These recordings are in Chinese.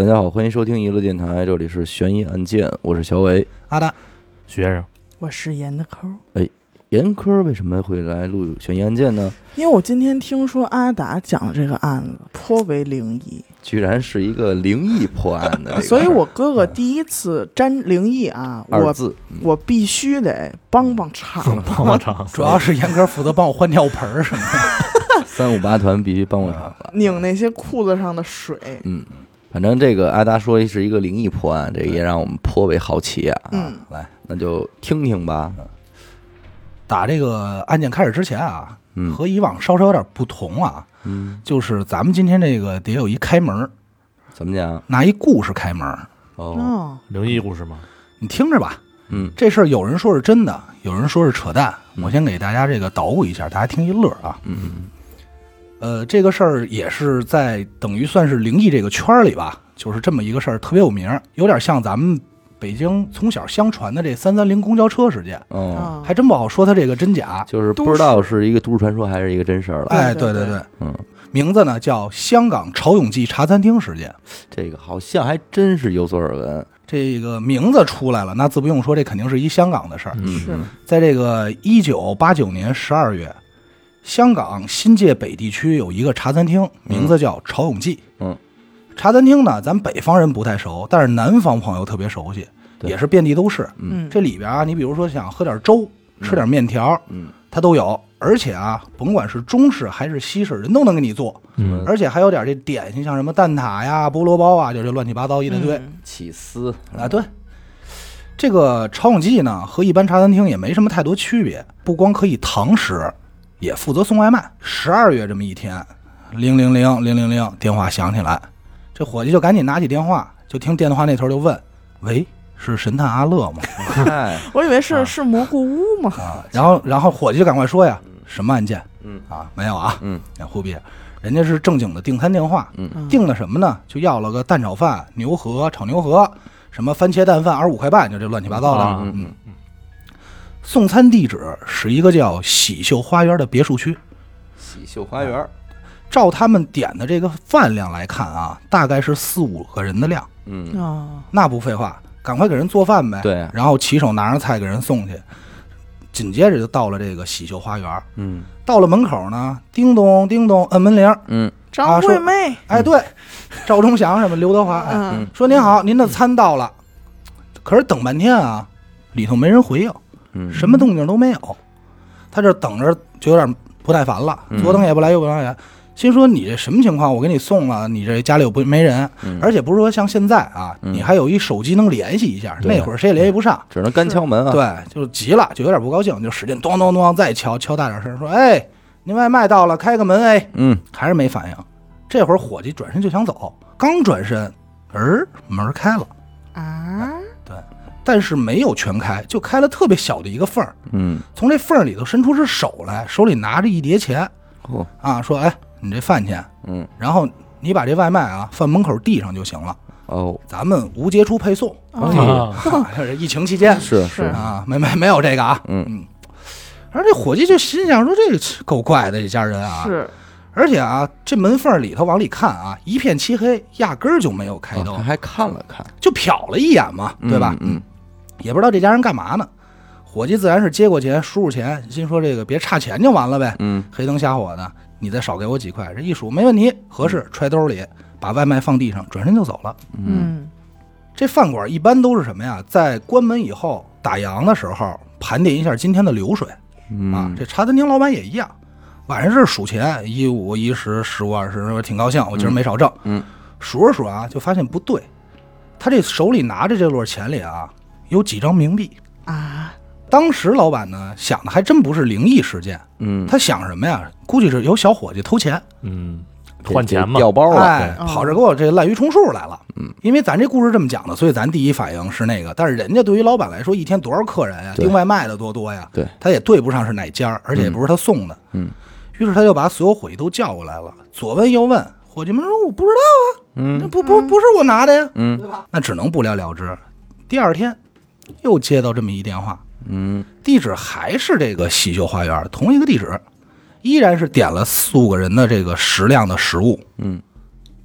大家好，欢迎收听娱乐电台，这里是悬疑案件，我是小伟。阿达，徐先生，我是严的抠，严科为什么会来录悬疑案件呢？因为我今天听说阿达讲的这个案子颇为灵异，居然是一个灵异破案的 这个事儿，所以我哥哥第一次沾灵异啊，我字，嗯我必须得帮帮场。帮帮场，主要是严哥负责帮我换尿盆儿什么的。三五八团必须帮我场了。拧那些裤子上的水，嗯，反正这个阿达说是一个灵异破案，这也让我们颇为好奇啊。嗯，来，那就听听吧。打这个案件开始之前啊，嗯和以往稍稍有点不同啊，嗯，就是咱们今天这个得有一开门儿，怎么讲？拿一故事开门哦，灵异故事吗？你听着吧，嗯这事儿有人说是真的，有人说是扯淡。我先给大家这个捣鼓一下，大家听一乐啊。嗯呃，这个事儿也是在等于算是灵异这个圈儿里吧，就是这么一个事儿，特别有名儿，有点像咱们北京从小相传的这三三零公交车事件，哦，啊还真不好说它这个真假。就是不知道是一个都市传说还是一个真事儿了。哎，对对对对，嗯，名字呢叫香港潮涌记茶餐厅事件。这个好像还真是有所耳闻。这个名字出来了，那自不用说，这肯定是一香港的事儿。嗯，是在这个一九八九年十二月，香港新界北地区有一个茶餐厅，名字叫潮涌记。嗯，茶餐厅呢，咱北方人不太熟，但是南方朋友特别熟悉，也是遍地都是。嗯，这里边啊，你比如说想喝点粥，吃点面条，嗯。它都有。而且啊，甭管是中式还是西式，人都能给你做。嗯。而且还有点这点心，像什么蛋挞呀、菠萝包啊，就这乱七八糟一大堆。嗯。起司。啊，对，这个潮涌记呢和一般茶餐厅也没什么太多区别，不光可以堂食，也负责送外卖。十二月这么一天，零零零零零零电话响起来，这伙计就赶紧拿起电话，就听电话那头就问：“喂，是神探阿乐吗嗨，我以为是啊是蘑菇屋嘛？”，啊，然后然后伙计就赶快说呀：“什么案件嗯啊？没有啊，嗯忽必，人家是正经的订餐电话，嗯嗯订的什么呢？就要了个蛋炒饭、牛河、炒牛河，什么番茄蛋饭二十五块半，就这乱七八糟的。啊嗯嗯，送餐地址是一个叫喜秀花园的别墅区。喜秀花园。照他们点的这个饭量来看啊，大概是四五个人的量。嗯啊，那不废话，赶快给人做饭呗。对然后骑手拿着菜给人送去。紧接着就到了这个喜秀花园。嗯到了门口呢，叮咚叮咚，摁门铃。嗯张惠妹，哎，对，赵忠祥什么刘德华，哎，嗯，说您好，您的餐到了。可是等半天啊，里头没人回应，嗯，什么动静都没有。他这等着就有点不耐烦了，嗯左等也不来，右等也不来，心说你这什么情况？我给你送了，你这家里又不没人，嗯而且不是说像现在啊，嗯你还有一手机能联系一下，那会儿谁也联系不上。只能干敲门啊。对，就急了，就有点不高兴，就使劲咚咚咚再敲，敲大点声说：“哎，您外卖到了，开个门。”哎，嗯还是没反应。这会儿伙计转身就想走，刚转身，儿门开了，啊，但是没有全开，就开了特别小的一个缝儿。嗯。从这缝儿里头伸出只手来，手里拿着一叠钱。哦啊，说：“哎，你这饭钱，嗯。然后你把这外卖啊放门口地上就行了，哦。咱们无接触配送。哦啊，啊这是疫情期间。是是。啊，没没没有这个啊。嗯。而这伙计就心想说：“这个够怪的，这家人啊。”是，而且啊，这门缝里头往里看啊，一片漆黑，压根儿就没有开灯，哦他还看了看，就瞟了一眼嘛，对吧？嗯也不知道这家人干嘛呢。伙计自然是接过钱，数数钱，心说这个别差钱就完了呗。嗯黑灯瞎火的，你再少给我几块，这一数没问题，合适，揣兜里，把外卖放地上，转身就走了。这饭馆一般都是什么呀？在关门以后打烊的时候，盘点一下今天的流水嗯啊。这茶餐厅老板也一样，晚上是数钱，一五一十，十五二十，挺高兴，我今儿没少挣。嗯数着数啊，就发现不对，他这手里拿着这摞钱里啊，有几张冥币。啊，当时老板呢想的还真不是灵异事件，嗯，他想什么呀？估计是有小伙计偷钱，嗯，换钱嘛，掉包了，哎，对跑这给我这滥竽充数来了。嗯，因为咱这故事这么讲的，所以咱第一反应是那个。但是人家对于老板来说，一天多少客人呀？订外卖的多多呀？对，他也对不上是哪家儿，而且也不是他送的。嗯于是他就把所有伙计都叫过来了，左问右问。伙计们说：“我不知道，啊嗯不不不是我拿的呀。”嗯对吧那只能不了了之。第二天又接到这么一电话，嗯地址还是这个喜秀花园，同一个地址，依然是点了四五个人的这个食量的食物。嗯，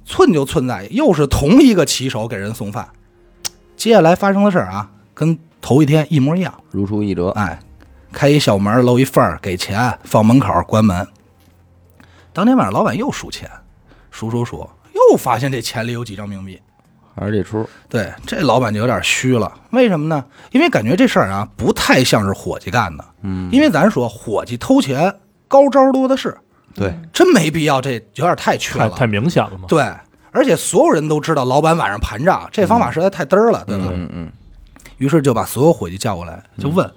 寸就寸在又是同一个骑手给人送饭。接下来发生的事儿啊，跟头一天一模一样。如出一辙。哎，开一小门，露一缝儿，给钱，放门口，关门。当天晚上，老板又数钱，数数数，又发现这钱里有几张冥币。还是这出，对，这老板就有点虚了。为什么呢？因为感觉这事儿啊，不太像是伙计干的。嗯，因为咱说伙计偷钱，高招多的是，对，真没必要，这有点太缺了。太太明显了嘛。对，而且所有人都知道老板晚上盘账，这方法实在太嘚儿了，对吧？嗯嗯，于是就把所有伙计叫过来，就问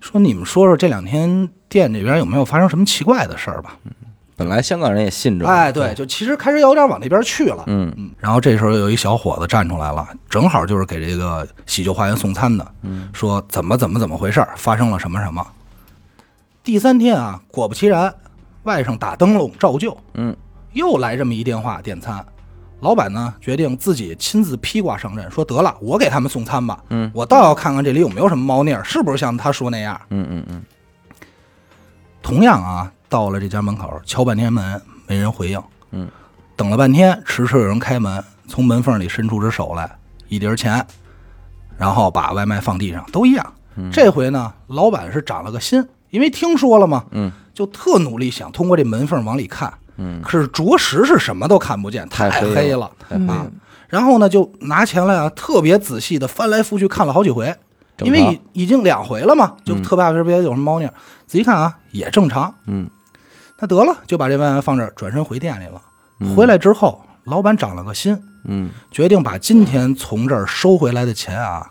说：“你们说说这两天店里边有没有发生什么奇怪的事儿吧本来香港人也信？”这个，哎，对，就其实开始有点往那边去了。嗯嗯，然后这时候有一小伙子站出来了，正好就是给这个喜旧花园送餐的，嗯说怎么怎么怎么回事儿，发生了什么什么。第三天啊，果不其然，外甥打灯笼照旧，嗯，又来这么一电话点餐。老板呢决定自己亲自披挂上阵，说得了，我给他们送餐吧。嗯，我倒要看看这里有没有什么猫腻儿，是不是像他说那样。嗯嗯嗯，同样啊，到了这家门口，敲半天门，没人回应。嗯，等了半天，迟迟有人开门，从门缝里伸出只手来，一叠钱，然后把外卖放地上，都一样。这回呢，老板是长了个心，因为听说了嘛，嗯，就特努力想通过这门缝往里看，嗯，可是着实是什么都看不见，太太黑了黑了嗯啊。然后呢，就拿钱来啊，特别仔细的翻来覆去看了好几回，因为已已经两回了嘛，就特怕这边有什么猫腻。仔细看啊，也正常。嗯，那得了，就把这万元放这儿，转身回店里了。嗯回来之后，老板长了个心，嗯决定把今天从这儿收回来的钱啊，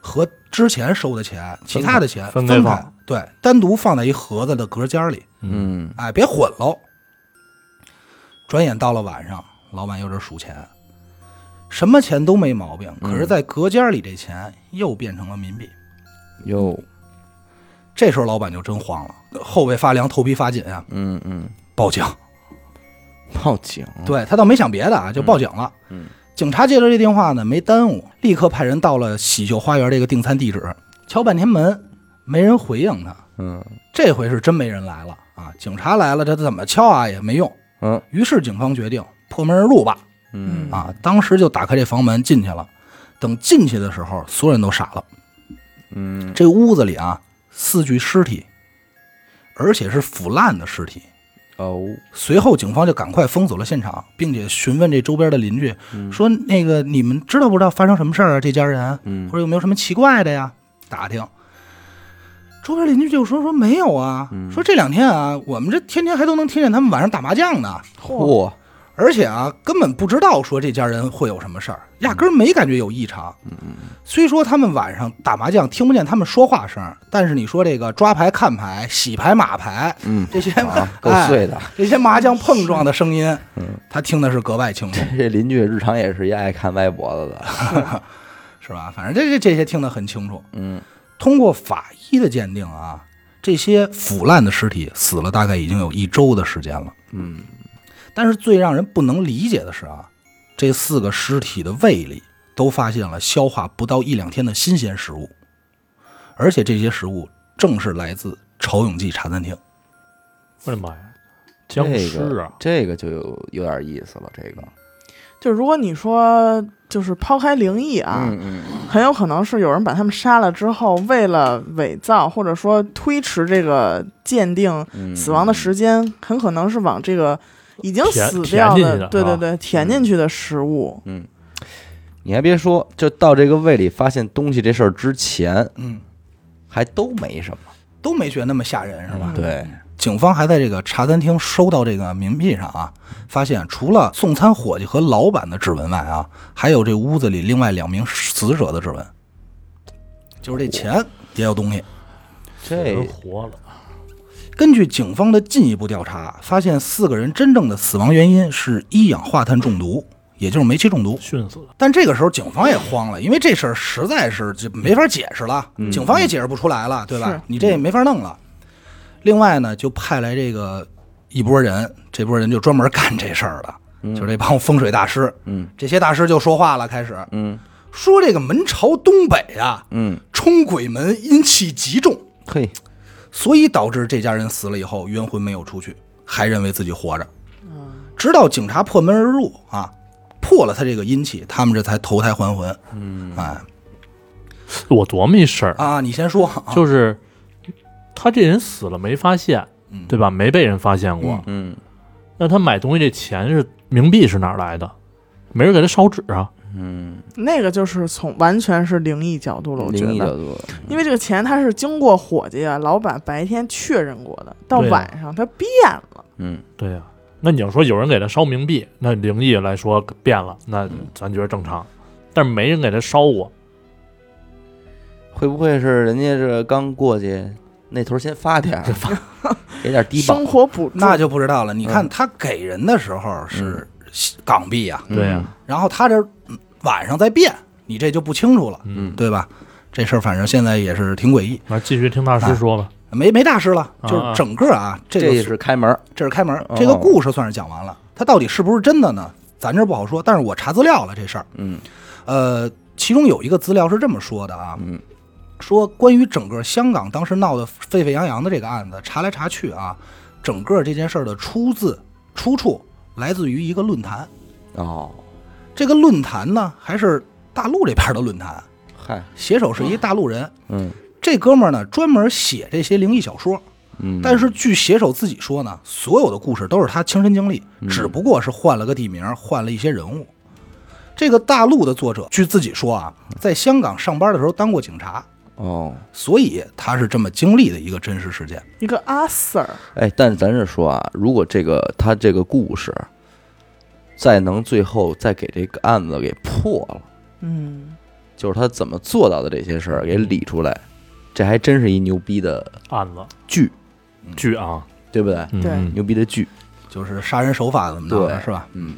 和之前收的钱、其他的钱分开分开放，对，单独放在一盒子的隔间里，嗯哎，别混喽。转眼到了晚上，老板又这数钱，什么钱都没毛病，可是，在隔间里这钱又变成了冥币。哟，这时候老板就真慌了，后背发凉，头皮发紧啊，嗯嗯，报警。报警，对他倒没想别的啊，就报警了。嗯，警察接到这电话呢，没耽误，立刻派人到了喜秀花园这个订餐地址，敲半天门，没人回应他。嗯这回是真没人来了啊！警察来了，这怎么敲啊也没用。嗯于是警方决定破门而入吧。嗯啊，当时就打开这房门进去了。等进去的时候，所有人都傻了。嗯，这屋子里啊，四具尸体，而且是腐烂的尸体。哦，随后，警方就赶快封锁了现场，并且询问这周边的邻居，嗯说：“那个你们知道不知道发生什么事儿啊？这家人，嗯或者有没有什么奇怪的呀？”打听，周边邻居就说：“说没有啊，嗯说这两天啊，我们这天天还都能听见他们晚上打麻将呢，嚯，而且啊，根本不知道说这家人会有什么事儿，压根儿没感觉有异常。虽说他们晚上打麻将听不见他们说话声，但是你说这个抓牌、看牌、洗牌、码牌嗯，这些啊，够哎碎的。这些麻将碰撞的声音，嗯他听的是格外清楚，这邻居日常也是一爱看歪脖子的。是吧？反正这这这些听得很清楚。嗯通过法医的鉴定啊，这些腐烂的尸体死了大概已经有一周的时间了。嗯但是最让人不能理解的是啊，这四个尸体的胃里都发现了消化不到一两天的新鲜食物，而且这些食物正是来自潮永记茶餐厅。我的妈呀，僵尸啊！这个就有有点意思了。这个，就如果你说就是抛开灵异啊，嗯嗯很有可能是有人把他们杀了之后，为了伪造或者说推迟这个鉴定嗯，死亡的时间，很可能是往这个已经死掉填进去的对对对，填进去的食物。嗯，你还别说，就到这个胃里发现东西这事儿之前，嗯，还都没什么。都没觉得那么吓人，是吧？对，警方还在这个茶餐厅收到这个冥币上啊，发现除了送餐伙计和老板的指纹外啊，还有这屋子里另外两名死者的指纹，就是这钱也有东西。这人活了，根据警方的进一步调查，发现四个人真正的死亡原因是一氧化碳中毒，也就是煤气中毒。熏死了。但这个时候警方也慌了，因为这事儿实在是就没法解释了，嗯警方也解释不出来了，对吧？你这也没法弄了。另外呢，就派来这个一拨人，这拨人就专门干这事儿的，就是这帮风水大师。嗯这些大师就说话了，开始嗯说这个门朝东北啊，嗯，冲鬼门阴气极重，嘿，所以导致这家人死了以后冤魂没有出去，还认为自己活着。直到警察破门而入啊，破了他这个阴气，他们这才投胎还魂。嗯，哎我琢磨一事儿，啊，你先说，啊就是他这人死了没发现，嗯对吧？没被人发现过。嗯那他买东西这钱是冥币是哪儿来的？没人给他烧纸啊？嗯，那个就是从完全是灵异角度了，我觉得，灵异角度，因为这个钱他是经过伙计啊、老板白天确认过的，到晚上他变了。嗯对呀、那你要说有人给他烧冥币，那灵异来说变了，那咱觉得正常。但是没人给他烧过，会不会是人家这刚过去那头先发点儿，给点低保生？活补助，那就不知道了。你看嗯他给人的时候是港币啊，对呀、然后他这嗯晚上再变，你这就不清楚了，嗯，对吧？这事儿反正现在也是挺诡异，那继续听大师说吧。没没大师了，啊就是整个啊，这这个是开门，这是开门哦，这个故事算是讲完了。它到底是不是真的呢？咱这不好说，但是我查资料了这事儿。嗯呃，其中有一个资料是这么说的啊，嗯说关于整个香港当时闹得沸沸扬扬的这个案子，查来查去啊，整个这件事儿的出自出处来自于一个论坛。哦，这个论坛呢，还是大陆这边的论坛，嗨，写手是一大陆人。嗯。这哥们儿呢，专门写这些灵异小说，嗯，但是据写手自己说呢，所有的故事都是他亲身经历，嗯。只不过是换了个地名，换了一些人物。这个大陆的作者据自己说啊，在香港上班的时候当过警察，哦，所以他是这么经历的一个真实事件。一个阿 Sir，哎，但是咱这说啊，如果这个他这个故事再能最后再给这个案子给破了，嗯，就是他怎么做到的这些事儿给理出来，这还真是一牛逼的案子。剧，剧啊，对不对？对。牛逼的剧，就是杀人手法怎么着的，是吧？嗯。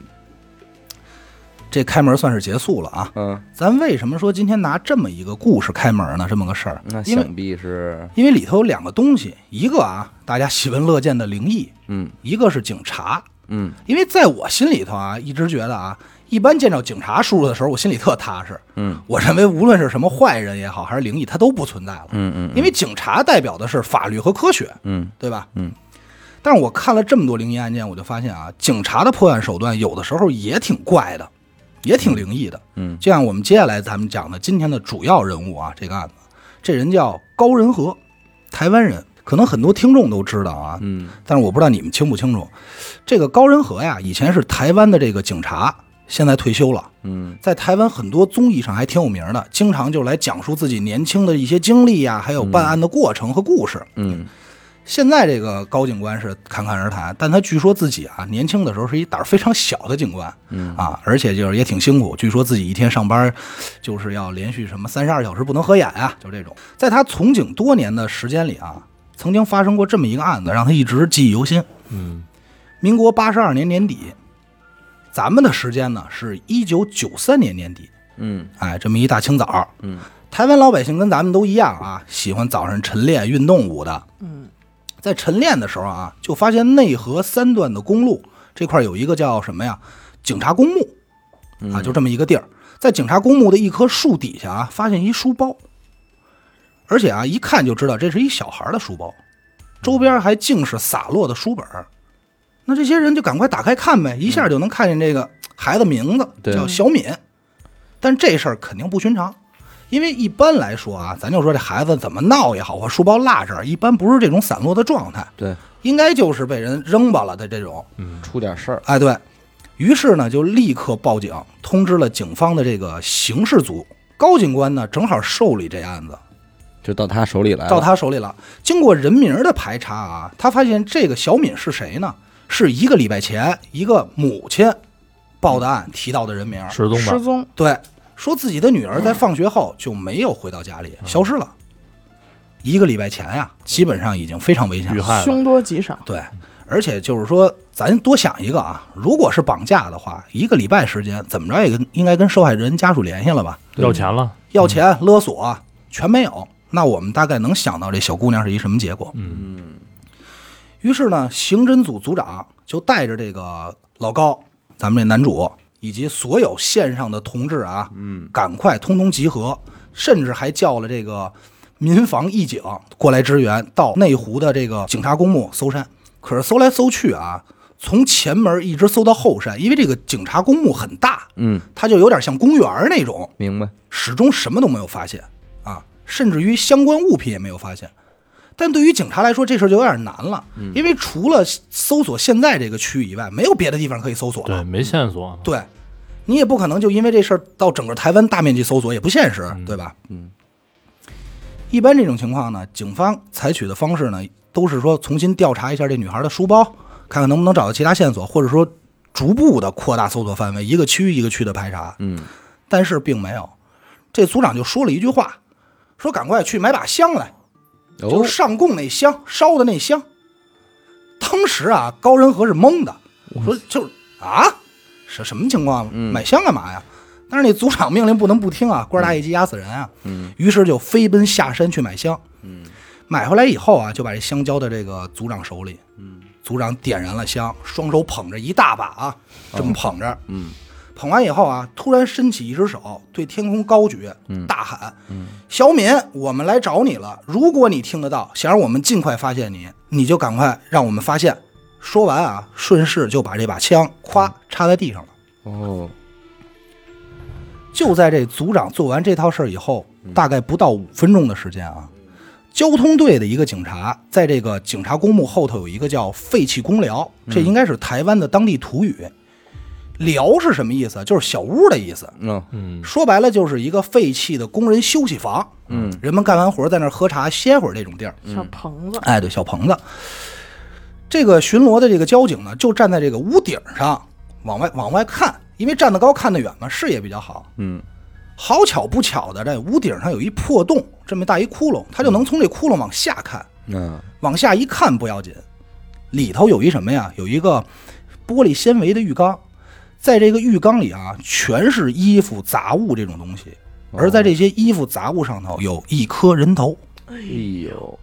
这开门算是结束了啊。嗯，咱为什么说今天拿这么一个故事开门呢？这么个事儿，那想必是，因为里头有两个东西，一个啊，大家喜闻乐见的灵异，嗯。一个是警察。嗯因为在我心里头啊，一直觉得啊，一般见着警察叔叔的时候，我心里特踏实。嗯我认为无论是什么坏人也好，还是灵异，它都不存在了。嗯嗯，因为警察代表的是法律和科学，嗯对吧？嗯。但是我看了这么多灵异案件，我就发现啊，警察的破案手段有的时候也挺怪的，也挺灵异的。嗯就像我们接下来咱们讲的今天的主要人物啊，这个案子，这人叫高仁和，台湾人，可能很多听众都知道啊，嗯但是我不知道你们清不清楚，这个高仁和呀，以前是台湾的这个警察，现在退休了，嗯在台湾很多综艺上还挺有名的，经常就来讲述自己年轻的一些经历呀，还有办案的过程和故事。嗯现在这个高警官是侃侃而谈，但他据说自己啊，年轻的时候是一胆儿非常小的警官嗯啊，而且就是也挺辛苦。据说自己一天上班就是要连续什么三十二小时不能合眼啊，就这种。在他从警多年的时间里啊，曾经发生过这么一个案子，让他一直记忆犹新。嗯民国八十二年年底，咱们的时间呢是一九九三年年底。嗯哎，这么一大清早，嗯，台湾老百姓跟咱们都一样啊，喜欢早上晨练运动舞的。嗯，在晨练的时候啊，就发现内河三段的公路这块有一个叫什么呀？警察公墓嗯啊，就这么一个地儿。在警察公墓的一棵树底下啊，发现一书包，而且啊，一看就知道这是一小孩的书包，周边还尽是洒落的书本儿那这些人就赶快打开看呗，一下就能看见这个孩子名字对叫小敏。但这事儿肯定不寻常，因为一般来说啊，咱就说这孩子怎么闹也好，或书包落这儿，一般不是这种散落的状态，对，应该就是被人扔吧了的这种。嗯出点事儿，哎，对于是呢，就立刻报警，通知了警方的这个刑事组。高警官呢，正好受理这案子，就到他手里来了，到他手里了。经过人名的排查啊，他发现这个小敏是谁呢？是一个礼拜前一个母亲报的案提到的人名。失踪的，失踪，对，说自己的女儿在放学后就没有回到家里，消失了。一个礼拜前呀、基本上已经非常危险了，凶多吉少。对，而且就是说，咱多想一个啊，如果是绑架的话，一个礼拜时间，怎么着也跟应该跟受害人家属联系了吧？要钱了，要钱、勒索全没有，那我们大概能想到这小姑娘是一什么结果。嗯嗯于是呢，刑侦组组长就带着这个老高，咱们这男主以及所有线上的同志啊，嗯赶快通通集合，甚至还叫了这个民防义警过来支援，到内湖的这个警察公墓搜山。可是搜来搜去啊，从前门一直搜到后山，因为这个警察公墓很大，嗯，它就有点像公园那种，明白。始终什么都没有发现啊，甚至于相关物品也没有发现。但对于警察来说，这事儿就有点难了，因为除了搜索现在这个区域以外，没有别的地方可以搜索了。对，没线索。对，你也不可能就因为这事儿到整个台湾大面积搜索，也不现实，对吧？嗯。一般这种情况呢，警方采取的方式呢，都是说重新调查一下这女孩的书包，看看能不能找到其他线索，或者说逐步的扩大搜索范围，一个区一个区的排查。嗯，但是并没有。这组长就说了一句话，说赶快去买把香来，就哦是，上供那香烧的那香。当时啊，高仁和是懵的，说就是啊，什什么情况？嗯买香干嘛呀？但是那组长命令不能不听啊，官大一级压死人啊。嗯于是就飞奔下山去买香。嗯买回来以后啊，就把这香交到这个组长手里。嗯组长点燃了香，双手捧着一大把啊，这么捧着。嗯捧完以后啊，突然伸起一只手，对天空高举，嗯大喊：“嗯小敏，我们来找你了！如果你听得到，想让我们尽快发现你，你就赶快让我们发现。”说完啊，顺势就把这把枪咵插在地上了。哦，就在这组长做完这套事儿以后，大概不到五分钟的时间啊，交通队的一个警察在这个警察公墓后头有一个叫废弃公寮，这应该是台湾的当地土语。寮是什么意思？就是小屋的意思。嗯嗯说白了就是一个废弃的工人休息房，嗯人们干完活在那儿喝茶歇会儿这种地儿。小棚子，哎，对，小棚子。这个巡逻的这个交警呢，就站在这个屋顶上往外往外看，因为站得高看得远嘛，视野比较好。嗯好巧不巧的，这屋顶上有一破洞，这么大一窟窿，他就能从这窟窿往下看。嗯往下一看不要紧，里头有一什么呀？有一个玻璃纤维的浴缸，在这个浴缸里啊，全是衣服杂物这种东西，而在这些衣服杂物上头有一颗人头。哎呦，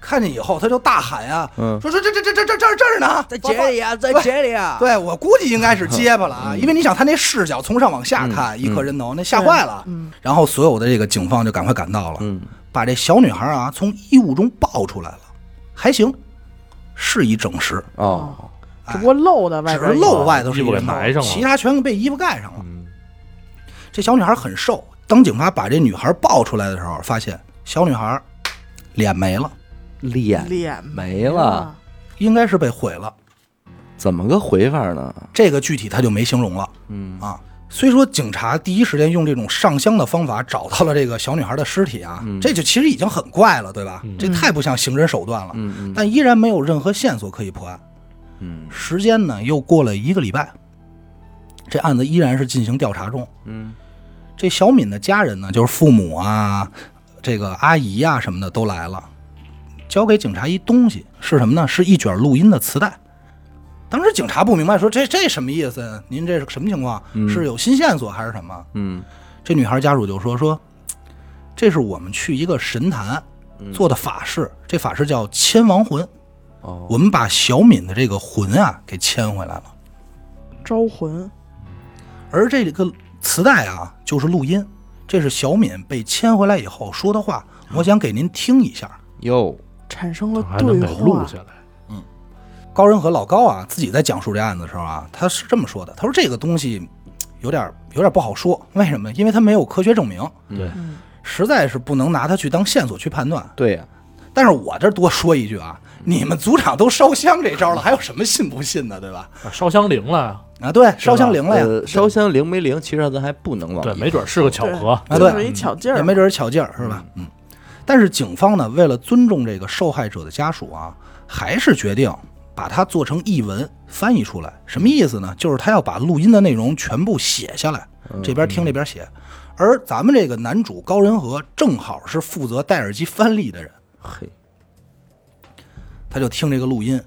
看见以后，他就大喊呀、嗯。说说这这这这这这这儿呢，在这里啊，在这里啊，对我估计应该是结巴了啊，因为你想他那视角从上往下看，一颗人头，那吓坏了。嗯，然后所有的这个警方就赶快赶到了，嗯。把这小女孩啊从衣物中抱出来了，还行，是一整尸，哦，只不过露的外只边有是露外头是衣服给一人头埋上了其他全被衣服盖上了。嗯这小女孩很瘦，当警察把这女孩抱出来的时候，发现小女孩脸没了，脸脸没了，应该是被毁了。怎么个毁法呢？这个具体他就没形容了嗯啊。虽说警察第一时间用这种上香的方法找到了这个小女孩的尸体啊，嗯这就其实已经很怪了，对吧？嗯这太不像刑侦手段了。嗯嗯但依然没有任何线索可以破案。嗯时间呢又过了一个礼拜，这案子依然是进行调查中。嗯这小敏的家人呢，就是父母啊，这个阿姨啊什么的都来了，交给警察一东西是什么呢？是一卷录音的磁带。当时警察不明白，说这这什么意思？您这是什么情况？嗯是有新线索还是什么？嗯这女孩家属就说说，这是我们去一个神坛做的法事，这法事叫千亡魂，哦，我们把小敏的这个魂啊给牵回来了。招魂，而这个磁带啊，就是录音，这是小敏被牵回来以后说的话，我想给您听一下。哟，产生了还能对话，给录下来。高仁和老高啊，自己在讲述这案子的时候啊，他是这么说的：他说这个东西有点有点不好说，为什么？因为他没有科学证明，对，嗯，实在是不能拿它去当线索去判断。对呀，但是我这多说一句啊，你们组长都烧香这招了，还有什么信不信的，对吧？啊烧香灵了呀，啊，对，烧香灵了呀，呃，烧香灵没灵，其实咱还不能往对，没准是个巧合。啊对就是一巧劲儿嘛，也没准是巧劲儿，是吧？嗯。但是警方呢，为了尊重这个受害者的家属啊，还是决定把它做成译文翻译出来。什么意思呢？就是他要把录音的内容全部写下来，这边听这边写。而咱们这个男主高仁和正好是负责戴耳机翻译的人，嘿，他就听这个录音。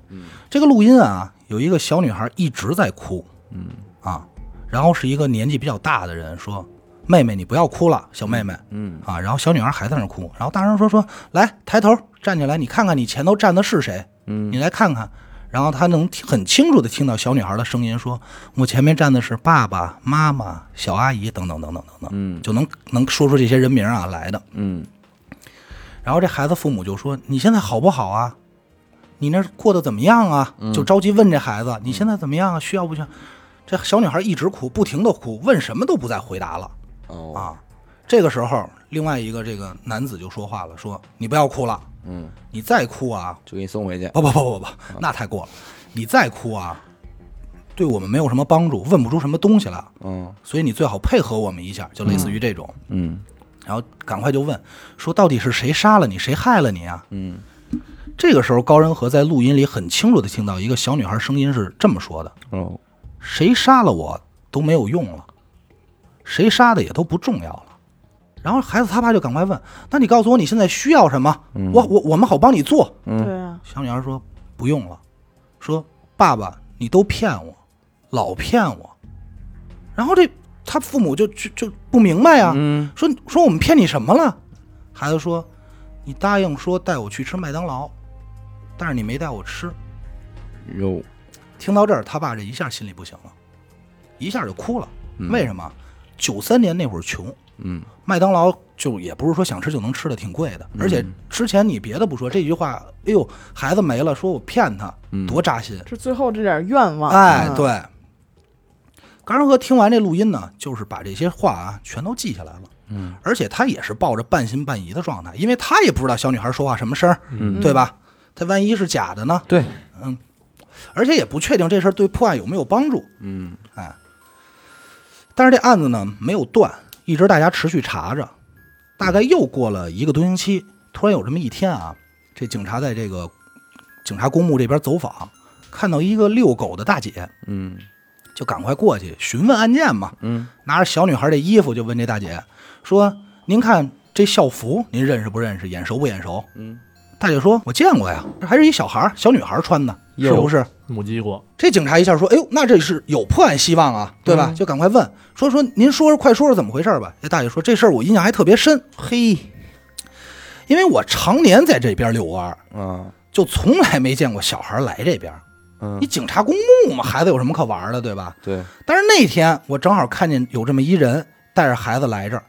这个录音啊，有一个小女孩一直在哭，嗯啊，然后是一个年纪比较大的人说：“妹妹，你不要哭了，小妹妹。”嗯啊，然后小女孩还在那哭，然后大人说说来抬头站起来，你看看你前头站的是谁，嗯你来看看。然后他能很清楚的听到小女孩的声音说，我前面站的是爸爸妈妈、小阿姨等等等等等等，嗯就能能说出这些人名啊来的。嗯然后这孩子父母就说你现在好不好啊？你那过得怎么样啊？嗯就着急问这孩子，你现在怎么样啊？需要不需要？这小女孩一直哭，不停的哭，问什么都不再回答了哦，啊。这个时候，另外一个这个男子就说话了，说：“你不要哭了，嗯，你再哭啊，就给你送回去。不不不不不，那太过了，你再哭啊，对我们没有什么帮助，问不出什么东西来，嗯所以你最好配合我们一下，就类似于这种。嗯然后赶快就问说，到底是谁杀了你，谁害了你啊？嗯这个时候，高仁和在录音里很清楚的听到一个小女孩声音是这么说的哦，：“谁杀了我都没有用了，谁杀的也都不重要了。”然后孩子他爸就赶快问：“那你告诉我你现在需要什么？我我我们好帮你做。嗯对啊，”小女孩说：“不用了。”说：“爸爸，你都骗我，老骗我。”然后这他父母就就就不明白呀、嗯说说我们骗你什么了？孩子说：“你答应说带我去吃麦当劳，但是你没带我吃。哟，”听到这儿，他爸这一下心里不行了，一下就哭了。嗯为什么？九三年那会儿穷，嗯麦当劳就也不是说想吃就能吃的，挺贵的。而且之前你别的不说，这句话，哎呦，孩子没了，说我骗他，嗯多扎心。这最后这点愿望，哎，嗯，对。高仁和听完这录音呢，就是把这些话啊全都记下来了。嗯而且他也是抱着半信半疑的状态，因为他也不知道小女孩说话什么声儿，嗯对吧？他万一是假的呢？对，嗯而且也不确定这事儿对破案有没有帮助。嗯哎，但是这案子呢没有断，一直大家持续查着。大概又过了一个多星期，突然有这么一天啊，这警察在这个警察公墓这边走访，看到一个遛狗的大姐，嗯就赶快过去询问案件嘛。嗯拿着小女孩的衣服就问这大姐说：“您看这校服，您认识不认识？眼熟不眼熟嗯，？”大姐说：“我见过呀，这还是一小孩儿小女孩穿的，是不是？”目击过，这警察一下说：“哎呦，那这是有破案希望啊，对吧？”嗯就赶快问说：“说您说说，快说说怎么回事吧？”这大姐说：“这事儿我印象还特别深，嘿因为我常年在这边遛弯儿，啊就从来没见过小孩来这边。嗯你，警察公墓嘛，孩子有什么可玩的，对吧？对，但是那天我正好看见有这么一人带着孩子来这儿，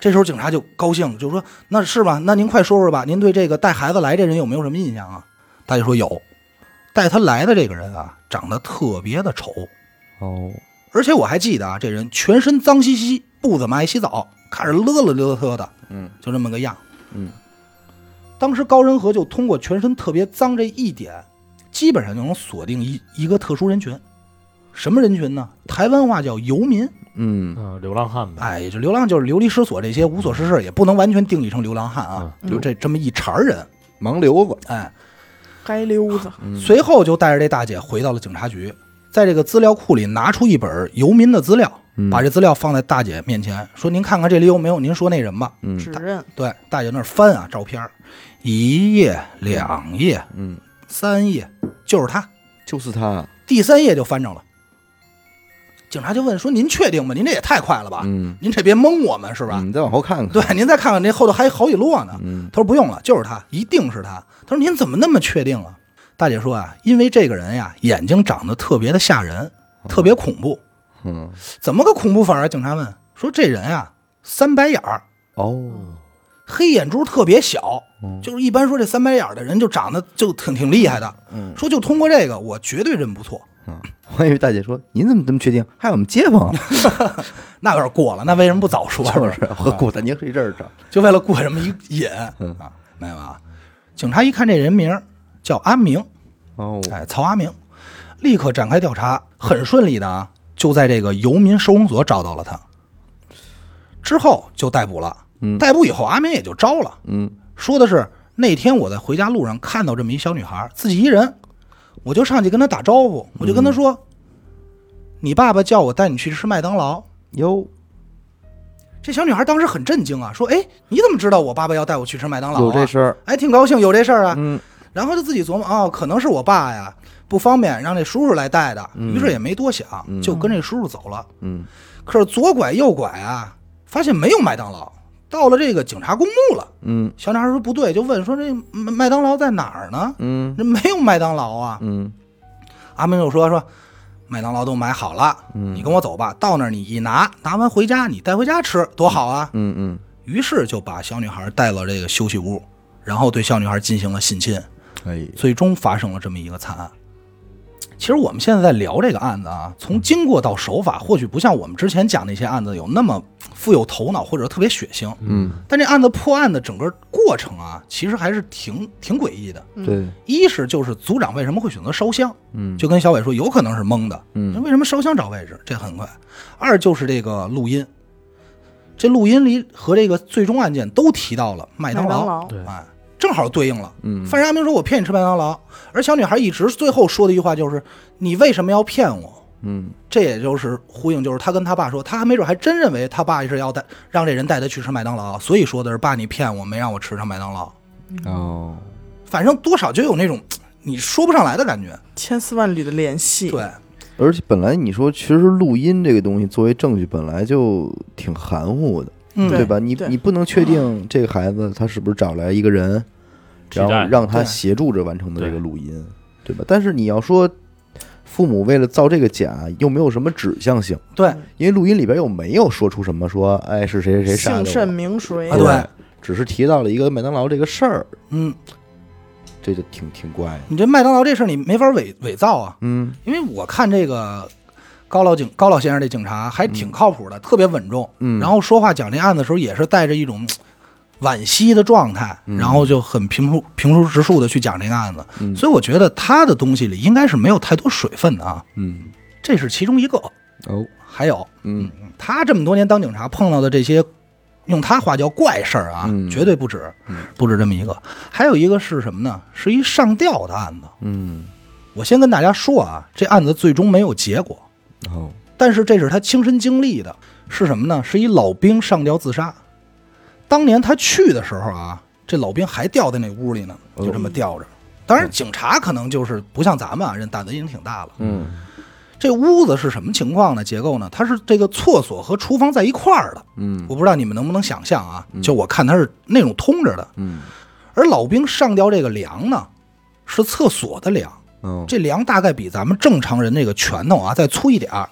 这时候警察就高兴，就说：“那是吧？那您快说说吧，您对这个带孩子来这人有没有什么印象啊？”大家说有，带他来的这个人啊，长得特别的丑，哦，而且我还记得啊，这人全身脏兮兮，不怎么爱洗澡，看着勒了勒特的，嗯就这么个样。嗯当时高仁和就通过全身特别脏这一点，基本上就能锁定一一个特殊人群。什么人群呢？台湾话叫游民，嗯。嗯，流浪汉呗，哎，也就流浪，就是流离失所这些无所事事，也不能完全定义成流浪汉啊，嗯。就这这么一茬人。盲流子，哎，街溜子，嗯。随后就带着这大姐回到了警察局，在这个资料库里拿出一本游民的资料，嗯。把这资料放在大姐面前，说：“您看看这里有没有？您说那人吧。”嗯。指认，对，大姐那儿翻啊，照片，一页、两页、嗯，三页，就是他。就是他，第三页就翻着了。警察就问说：“您确定吗？您这也太快了吧？嗯您这别蒙我们是吧？”你再往后看看，对，您再看看这后头还有好几摞呢。嗯他说不用了，就是他，一定是他。他说您怎么那么确定啊？大姐说啊，因为这个人呀，眼睛长得特别的吓人，特别恐怖。嗯，怎么个恐怖法啊？警察问说这人啊，三白眼儿，哦，黑眼珠特别小，嗯就是一般说这三白眼的人就长得就挺挺厉害的。嗯，说就通过这个，我绝对认不错。我还以为大姐说您怎么这么确定？还有我们街坊啊，那有点过了，那为什么不早说？是不就是是？和古丹宁是一阵儿的，就为了过这么一瘾嗯啊？没有啊？警察一看这人名叫阿明，哦，哎，曹阿明，立刻展开调查，很顺利的啊，就在这个游民收容所找到了他。之后就逮捕了，嗯逮捕以后，阿明也就招了，嗯说的是那天我在回家路上看到这么一小女孩，自己一人，我就上去跟她打招呼，我就跟她说：“你爸爸叫我带你去吃麦当劳。哟，”这小女孩当时很震惊啊，说：“哎，你怎么知道我爸爸要带我去吃麦当劳、啊？有这事儿，哎，挺高兴，有这事儿啊。嗯然后就自己琢磨，哦，可能是我爸呀不方便，让这叔叔来带的，嗯于是也没多想，嗯就跟这叔叔走了。嗯可是左拐右拐啊，发现没有麦当劳，到了这个警察公墓了。嗯小女孩说不对，就问说这麦麦当劳在哪儿呢？嗯这没有麦当劳啊。嗯阿明就说说，麦当劳都买好了，嗯你跟我走吧，到那儿你一拿，拿完回家你带回家吃，多好啊。嗯嗯，于是就把小女孩带到这个休息屋，然后对小女孩进行了性侵。哎，最终发生了这么一个惨案。其实我们现在在聊这个案子啊，从经过到手法，或许不像我们之前讲那些案子有那么富有头脑或者特别血腥，嗯，但这案子破案的整个过程啊，其实还是挺挺诡异的。对，一是就是组长为什么会选择烧香，嗯，就跟小伟说，有可能是蒙的，嗯。为什么烧香找位置？这很快。二就是这个录音，这录音里和这个最终案件都提到了麦当劳，麦当劳，对，哎，正好对应了。嗯，范世阿明说：“我骗你吃麦当劳。”而小女孩一直最后说的一句话就是：“你为什么要骗我嗯，？”这也就是呼应，就是他跟他爸说，他还没准还真认为他爸是要带让这人带他去吃麦当劳，所以说的是：“爸，你骗我，没让我吃上麦当劳。哦，”反正多少就有那种 你说不上来的感觉。千丝万缕的联系。对，而且本来你说，其实录音这个东西作为证据，本来就挺含糊的，嗯，对吧？你你不能确定这个孩子他是不是找来一个人，然后让他协助着完成的这个录音，对吧？但是你要说父母为了造这个假，又没有什么指向性，对，因为录音里边又没有说出什么说，哎，是谁谁谁杀的姓甚名谁啊，对，只是提到了一个麦当劳这个事儿，嗯，这就挺挺怪的。你这麦当劳这事儿你没法伪伪造啊，嗯。因为我看这个高老警高老先生这警察还挺靠谱的，特别稳重。嗯，然后说话讲这案子的时候，也是带着一种惋惜的状态，嗯然后就很平铺平铺直述的去讲这个案子。嗯所以我觉得他的东西里应该是没有太多水分的啊，嗯这是其中一个。哦还有嗯他这么多年当警察碰到的这些，用他话叫怪事儿啊，嗯绝对不止嗯，不止这么一个。还有一个是什么呢？是一上吊的案子。嗯我先跟大家说啊，这案子最终没有结果，哦但是这是他亲身经历的，是什么呢？是一老兵上吊自杀。当年他去的时候啊，这老兵还吊在那屋里呢，就这么吊着。当然，警察可能就是不像咱们啊，人胆子已经挺大了。嗯这屋子是什么情况呢？结构呢？它是这个厕所和厨房在一块儿的。嗯我不知道你们能不能想象啊嗯？就我看它是那种通着的，嗯而老兵上吊这个梁呢，是厕所的梁。哦这梁大概比咱们正常人那个拳头啊再粗一点儿，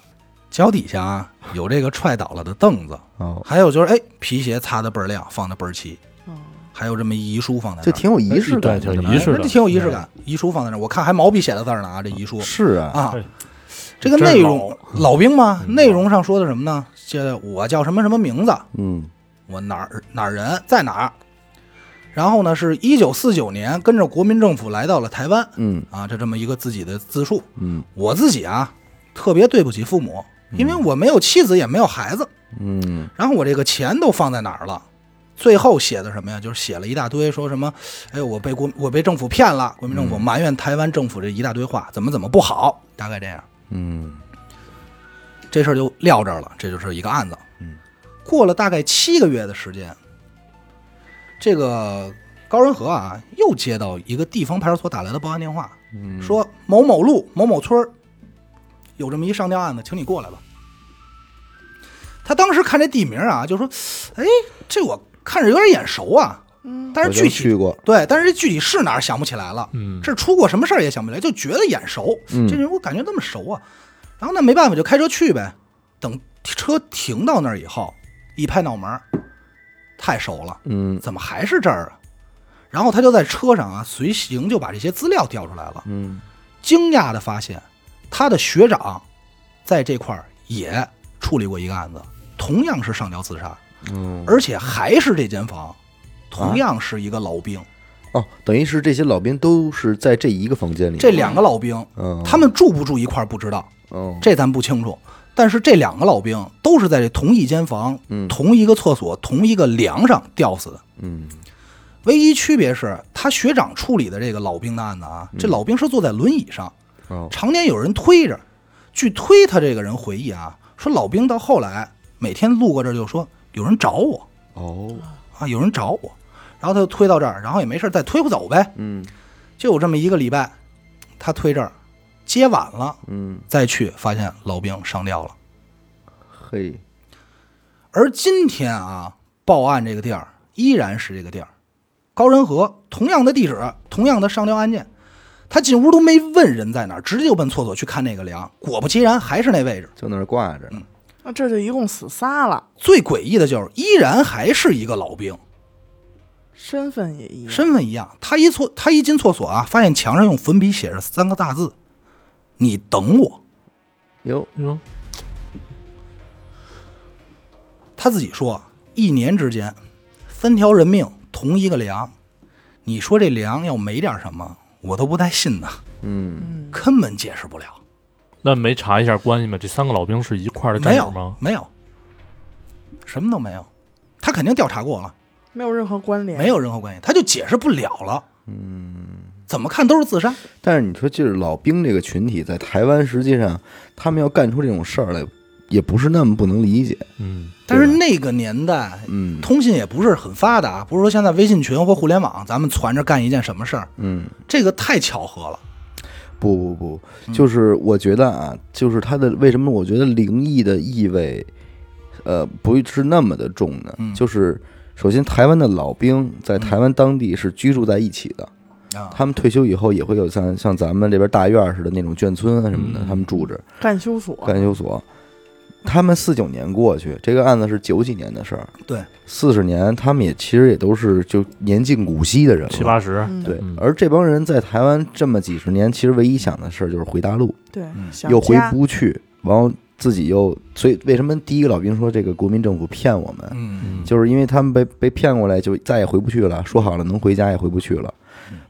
脚底下啊有这个踹倒了的凳子，哦，还有就是哎皮鞋擦的倍儿亮，放的倍儿齐，哦。还有这么一遗书放在那儿，这挺有仪式感，对挺仪式感。哎这挺有仪式感。遗书放在那儿，我看还毛笔写的字儿呢啊，这遗书是啊，啊对，这个内容老。兵嘛，嗯。内容上说的什么呢？这我叫什么什么名字，嗯。我哪儿哪儿人？在哪儿，然后呢是一九四九年跟着国民政府来到了台湾嗯啊，这这么一个自己的自述。嗯我自己啊，特别对不起父母，因为我没有妻子，也没有孩子，嗯然后我这个钱都放在哪儿了？最后写的什么呀？就是写了一大堆，说什么，哎，我被国我被政府骗了，国民政府埋怨台湾政府这一大堆话，怎么怎么不好，大概这样。嗯这事儿就撂这儿了，这就是一个案子。嗯，过了大概七个月的时间，这个高仁和啊又接到一个地方派出所打来的报案电话，嗯，说某某路某某村儿有这么一上吊案子，请你过来吧。他当时看这地名啊，就说：“哎，这我看着有点眼熟啊，嗯，但是我就具体去过，对，但是这具体是哪儿想不起来了。嗯，这出过什么事儿也想不起来，就觉得眼熟。嗯这人我感觉那么熟啊。然后那没办法，就开车去呗。等车停到那儿以后，一拍脑门儿，太熟了，嗯怎么还是这儿啊？然后他就在车上啊，随行就把这些资料调出来了。嗯惊讶的发现，他的学长在这块儿也处理过一个案子，同样是上吊自杀，嗯，而且还是这间房，同样是一个老兵。哦，等于是这些老兵都是在这一个房间里，这两个老兵，嗯，他们住不住一块儿不知道，哦，这咱不清楚。但是这两个老兵都是在这同一间房、嗯。同一个厕所、同一个梁上吊死的。嗯。唯一区别是他学长处理的这个老兵的案子啊，这老兵是坐在轮椅上，哦。常年有人推着。据推他这个人回忆啊，说老兵到后来每天路过这儿就说有人找我。哦，啊，有人找我，然后他就推到这儿，然后也没事再推不走呗。嗯。就有这么一个礼拜，他推这儿，接晚了嗯，再去，发现老兵上吊了。嘿，而今天啊，报案这个地儿依然是这个地儿，高仁和同样的地址，同样的上吊案件，他进屋都没问人在哪儿，直接就奔厕所去看那个梁，果不其然还是那位置。就那儿挂着呢，那这就一共死仨了。最诡异的就是，依然还是一个老兵，身份也一样。身份一样。他一错，他一进厕所啊，发现墙上用粉笔写着三个大字：“你等我。哟，哟，”他自己说，一年之间，三条人命同一个梁，你说这梁要没点什么，我都不带信的，嗯，嗯，根本解释不了。那没查一下关系吗？这三个老兵是一块儿的战没有友吗？没有，什么都没有。他肯定调查过了，没有任何关联。没有任何关系，他就解释不了了。嗯，怎么看都是自杀。但是你说，就是老兵这个群体在台湾，实际上他们要干出这种事儿来，也不是那么不能理解。嗯，但是那个年代，嗯通信也不是很发达，不是说现在微信群或互联网，咱们攒着干一件什么事儿，嗯，这个太巧合了。不不不，就是我觉得啊，就是它的为什么我觉得灵异的意味，呃，不是那么的重呢？嗯就是首先，台湾的老兵在台湾当地是居住在一起的，啊，他们退休以后也会有像像咱们这边大院似的那种眷村啊什么的，嗯。他们住着。干休所，干休所。他们四九年过去，这个案子是九几年的事儿，对，四十年，他们也其实也都是就年近古稀的人了，七八十，嗯。对嗯。而这帮人在台湾这么几十年，其实唯一想的事儿就是回大陆，对又回不去，然后自己又，所以为什么第一个老兵说这个国民政府骗我们，嗯嗯，就是因为他们被被骗过来，就再也回不去了，说好了能回家也回不去了。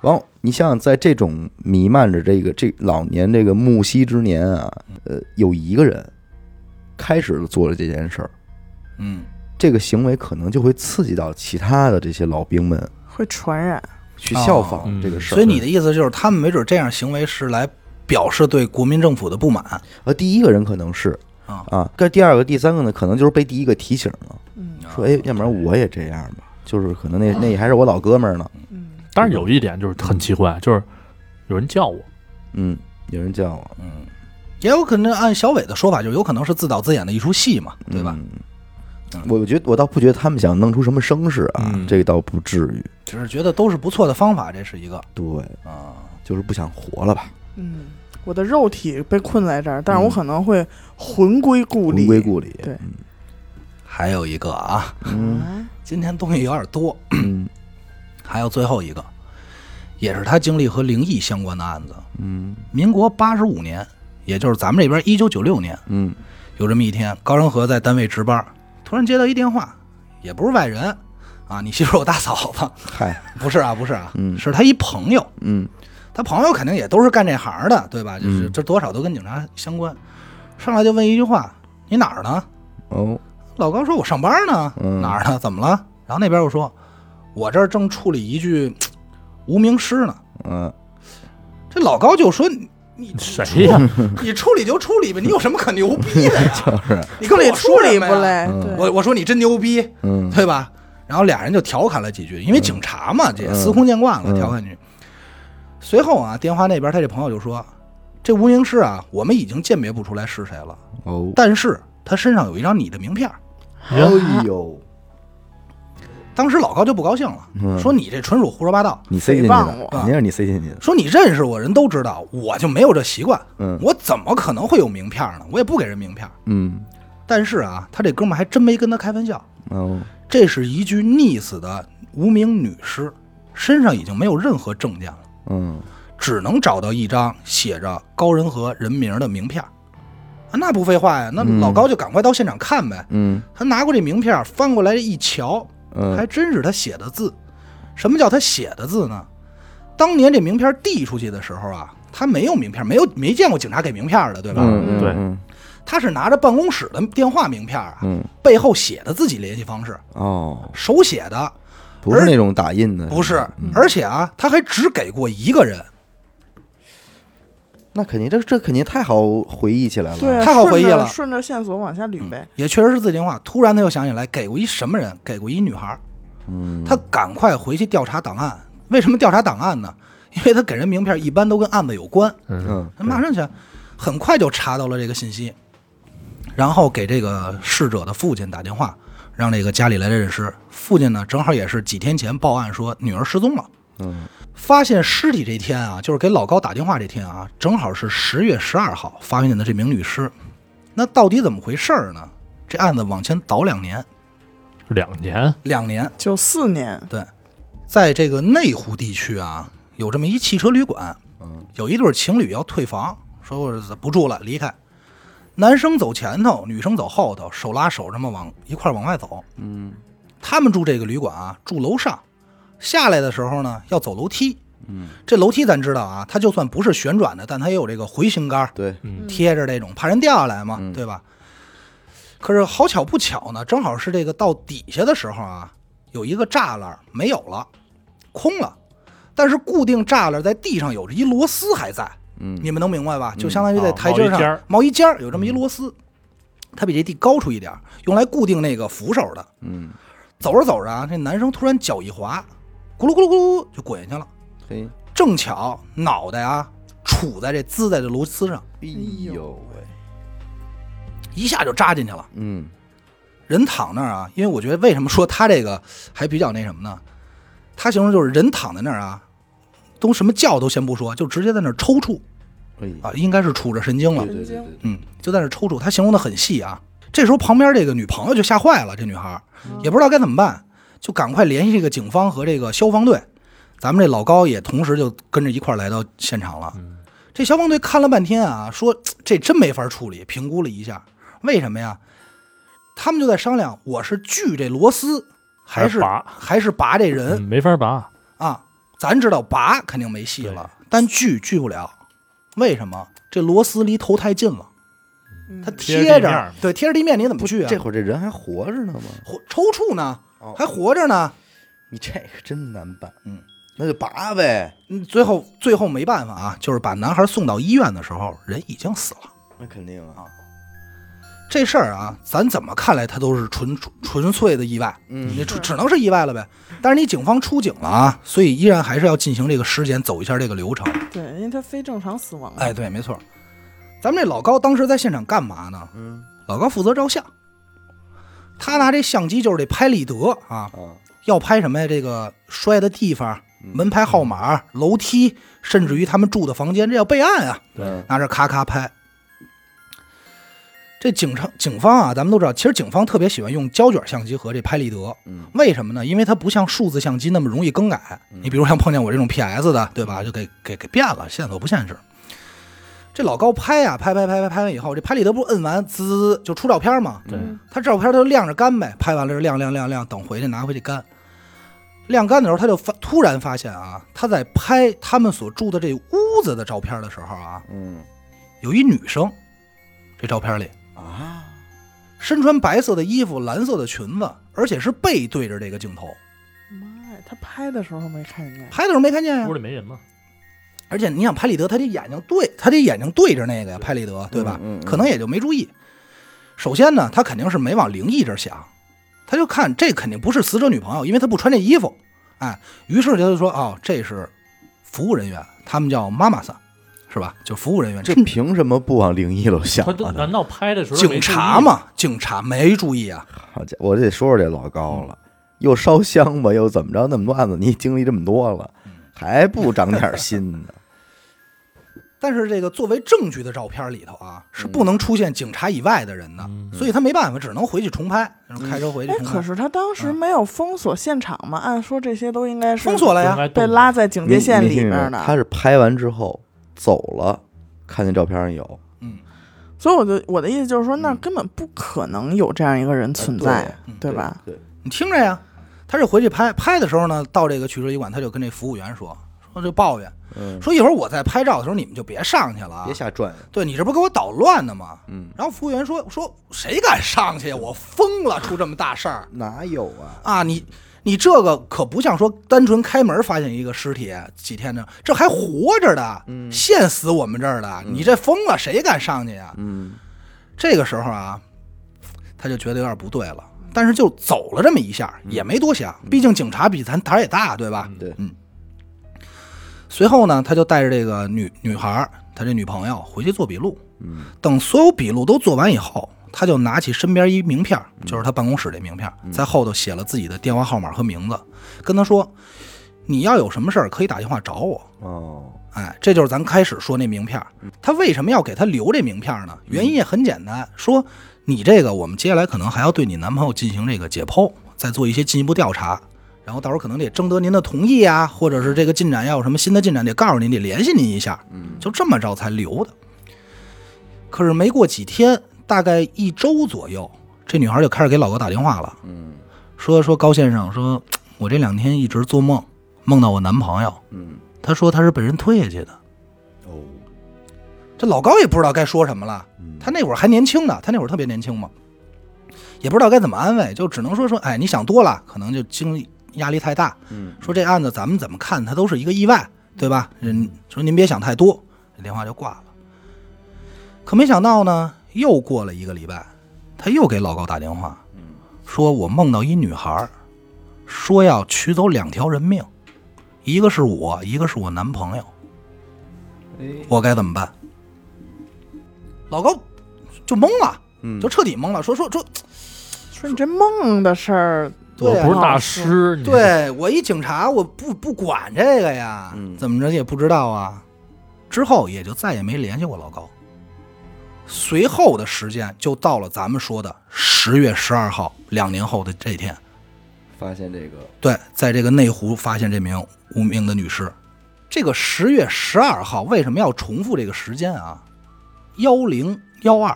然后你想想，在这种弥漫着这个这老年这个暮息之年啊，呃，有一个人开始了做了这件事儿，嗯，这个行为可能就会刺激到其他的这些老兵们会传染。去效仿哦。这个事儿。所以你的意思就是，他们没准这样行为是来表示对国民政府的不满。呃，第一个人可能是啊。啊，跟第二个、第三个呢，可能就是被第一个提醒了，嗯。说哎，要不然我也这样吧，就是可能那那还是我老哥们儿呢，嗯，但是有一点就是很奇怪，就是有人叫我，嗯，有人叫我，嗯，也有可能按小伟的说法，就有可能是自导自演的一出戏嘛，对吧？嗯。我觉得我倒不觉得他们想弄出什么声势啊，嗯。这个倒不至于。只是觉得都是不错的方法，这是一个。对，啊。就是不想活了吧，嗯，我的肉体被困在这儿，但是我嗯可能会魂归故里。魂归故里。对。还有一个啊，嗯。啊。今天东西有点多，嗯还有最后一个，也是他经历和灵异相关的案子。嗯民国八十五年，也就是咱们这边一九九六年，嗯有这么一天，高仁和在单位值班，突然接到一电话，也不是外人啊，你媳妇儿我大嫂子，嗨，不是啊，不是啊，嗯是他一朋友，嗯他朋友肯定也都是干这行的，对吧？就是嗯这多少都跟警察相关。上来就问一句话：“你哪儿呢哦？”老高说：“我上班呢。嗯哪儿呢？怎么了？”然后那边又说：“我这儿正处理一具 无名尸呢。嗯”这老高就说：“你你谁呀？你处理就处理呗，你有什么可牛逼的呀？就是你跟我处理不嘞？嗯对，我我说你真牛逼，嗯对吧？然后俩人就调侃了几句，因为警察嘛，这嗯司空见惯了，嗯调侃几句。随后啊，电话那边他这朋友就说：“这无名尸啊，我们已经鉴别不出来是谁了，哦，但是他身上有一张你的名片。哎呦，”当时老高就不高兴了，嗯说：“你这纯属胡说八道，你塞进去的诽谤我，肯定是你塞进去的。说你认识我人都知道，我就没有这习惯，嗯我怎么可能会有名片呢？我也不给人名片。嗯但是啊，他这哥们儿还真没跟他开玩笑，哦这是一具溺死的无名女尸，身上已经没有任何证件了。”嗯只能找到一张写着高仁和人名的名片儿啊，那不废话呀，那嗯老高就赶快到现场看呗。嗯他拿过这名片儿，翻过来一瞧，嗯还真是他写的字。什么叫他写的字呢？当年这名片递出去的时候啊，他没有名片，没有没见过警察给名片的，对吧？嗯对嗯他是拿着办公室的电话名片啊，嗯背后写的自己联系方式，哦，手写的，不是那种打印的，不是。嗯而且啊，他还只给过一个人，那肯定这这肯定太好回忆起来了。太好回忆了顺着线索往下捋呗。也确实是自己电话。突然他又想起来，给过一什么人？给过一女孩儿。嗯，他赶快回去调查档案。为什么调查档案呢？因为他给人名片一般都跟案子有关。嗯，嗯他马上去，很快就查到了这个信息，然后给这个逝者的父亲打电话，让这个家里来认尸。父亲呢，正好也是几天前报案说女儿失踪了。嗯发现尸体这天啊，就是给老高打电话这天啊，正好是十月十二号发现的这名女尸。那到底怎么回事儿呢？这案子往前倒两年，两年，两年，九四年，对，在这个内湖地区啊，有这么一汽车旅馆，嗯有一对情侣要退房，说我不住了，离开。男生走前头，女生走后头，手拉手这么往一块儿往外走。嗯他们住这个旅馆啊，住楼上，下来的时候呢要走楼梯。嗯，这楼梯咱知道啊，它就算不是旋转的，但它也有这个回形杆儿，对，嗯。贴着这种，怕人掉下来嘛，嗯。对吧？可是好巧不巧呢，正好是这个到底下的时候啊，有一个栅栏没有了，空了，但是固定栅栏在地上有着一螺丝还在，嗯。你们能明白吧？嗯。就相当于在哦台阶上、毛衣尖儿。冒一尖儿有这么一螺丝，它比这地高出一点儿，用来固定那个扶手的。嗯，走着走着啊，这男生突然脚一滑，咕噜咕噜咕噜就滚下去了，嘿，正巧脑袋啊杵在这滋在这螺丝上，哎呦喂，一下就扎进去了。嗯人躺那儿啊，因为我觉得为什么说他这个还比较那什么呢？他形容就是人躺在那儿啊，都什么叫都先不说，就直接在那儿抽搐哎，啊，应该是杵着神经了对。对对对，嗯，就在那儿抽搐。他形容的很细啊。这时候旁边这个女朋友就吓坏了，这女孩也不知道该怎么办，就赶快联系这个警方和这个消防队。咱们这老高也同时就跟着一块儿来到现场了。嗯这消防队看了半天啊，说这真没法处理，评估了一下，为什么呀？他们就在商量，我是锯这螺丝，还是拔，还是拔这嗯人、没法拔，啊？咱知道拔肯定没戏了，但锯锯不了，为什么？这螺丝离头太近了，它嗯贴着对，贴着地面，你怎么不锯啊？这会儿这人还活着呢吗？活抽搐呢，哦还活着呢。你这个真难办，嗯，那就拔呗，嗯，最后最后没办法啊，就是把男孩送到医院的时候，人已经死了。那肯定啊，这事儿啊，咱怎么看来它都是纯纯粹的意外，嗯你 只只能是意外了呗。但是你警方出警了啊，所以依然还是要进行这个尸检，走一下这个流程。对，因为他非正常死亡。哎，，对，没错。咱们这老高当时在现场干嘛呢？嗯老高负责照相，他拿这相机就是这拍立得啊，啊，要拍什么呀？这个摔的地方、嗯门牌号码、楼梯，甚至于他们住的房间，这要备案啊。对，拿着咔咔拍。这警察警方啊，咱们都知道，其实警方特别喜欢用胶卷相机和这拍立得，嗯为什么呢？因为它不像数字相机那么容易更改。你比如像碰见我这种 PS 的，对吧？就给给给变了，线索不现实。这老高拍呀、拍拍拍拍拍完以后，这拍立得不是摁完滋滋滋就出照片吗？对嗯他照片他就晾着干呗，拍完了就晾晾晾晾，等回去拿回去干。晾干的时候，他就发突然发现啊，他在拍他们所住的这屋子的照片的时候啊，嗯有一女生，这照片里啊，身穿白色的衣服、蓝色的裙子，而且是背对着这个镜头，妈呀，他拍的时候没看见。拍的时候没看见呀屋。里没人嘛，而且你想拍立得，他这眼睛对，他这眼睛对着那个呀，拍立得，对吧？嗯嗯嗯可能也就没注意。首先呢，他肯定是没往灵异这儿想，他就看这肯定不是死者女朋友，因为他不穿这衣服，哎，于是他就说哦，这是服务人员，他们叫妈妈桑，是吧？就服务人员，这凭什么不往灵异楼想啊？难道拍的时候警察？嘛，警察没注意啊。好家伙，我得说说这老高了，又烧香吧，又怎么着？那么多案子，你经历这么多了，还不长点心呢？但是这个作为证据的照片里头啊，是不能出现警察以外的人的，嗯所以他没办法，只能回去重拍，然后开车回去哎，可是他当时没有封锁现场嘛？按说这些都应该是封锁了呀，被拉在警戒线里面的。他是拍完之后走了，看见照片上有，嗯，所以我就我的意思就是说，那嗯根本不可能有这样一个人存在，嗯对吧？对，你听着呀，他是回去拍拍的时候呢，到这个取车医馆，他就跟这服务员说说就抱怨，嗯，说一会儿我在拍照的时候你们就别上去了啊别，瞎转，对你这不给我捣乱呢吗？嗯，然后服务员说说谁敢上去呀？我疯了，出这么大事儿 哪有啊？啊！你你这个可不像说单纯开门发现一个尸体几天呢，这还活着的，嗯现死我们这儿的，你这疯了，谁敢上去呀？嗯这个时候啊，他就觉得有点不对了，但是就走了这么一下，也没多想，毕竟警察比咱胆儿也大，对吧？对，随后呢，他就带着这个女女孩儿，他这女朋友回去做笔录。嗯等所有笔录都做完以后，他就拿起身边一名片儿，就是他办公室这名片儿，在后头写了自己的电话号码和名字，跟他说：“你要有什么事儿可以打电话找我。”哦，哎，这就是咱开始说那名片儿。他为什么要给他留这名片儿呢？原因也很简单，说你这个我们接下来可能还要对你男朋友进行这个解剖，再做一些进一步调查。然后到时候可能得征得您的同意啊，或者是这个进展要有什么新的进展，得告诉您，得联系您一下，嗯。就这么着才留的。可是没过几天，大概一周左右，这女孩就开始给老高打电话了，嗯。说说高先生，说我这两天一直做梦，梦到我男朋友，嗯。他说他是被人推下去的。哦。这老高也不知道该说什么了，嗯。他那会儿还年轻呢，他那会儿特别年轻嘛，也不知道该怎么安慰，就只能说说，哎，你想多了，可能就精力压力太大。嗯说这案子咱们怎么看，它都是一个意外，对吧？人说您别想太多，这电话就挂了。可没想到呢，又过了一个礼拜，他又给老高打电话，说我梦到一女孩，说要取走两条人命，一个是我，一个是我男朋友，哎我该怎么办？老高就懵了，嗯就彻底懵了，说说说，说你这梦的事儿，我不是大师，你对我一警察，我不不管这个呀，嗯怎么着也不知道啊。之后也就再也没联系过老高。随后的时间就到了咱们说的十月十二号，两年后的这天，发现这个对，在这个内湖发现这名无名的女尸。这个十月十二号为什么要重复这个时间啊？幺零幺二，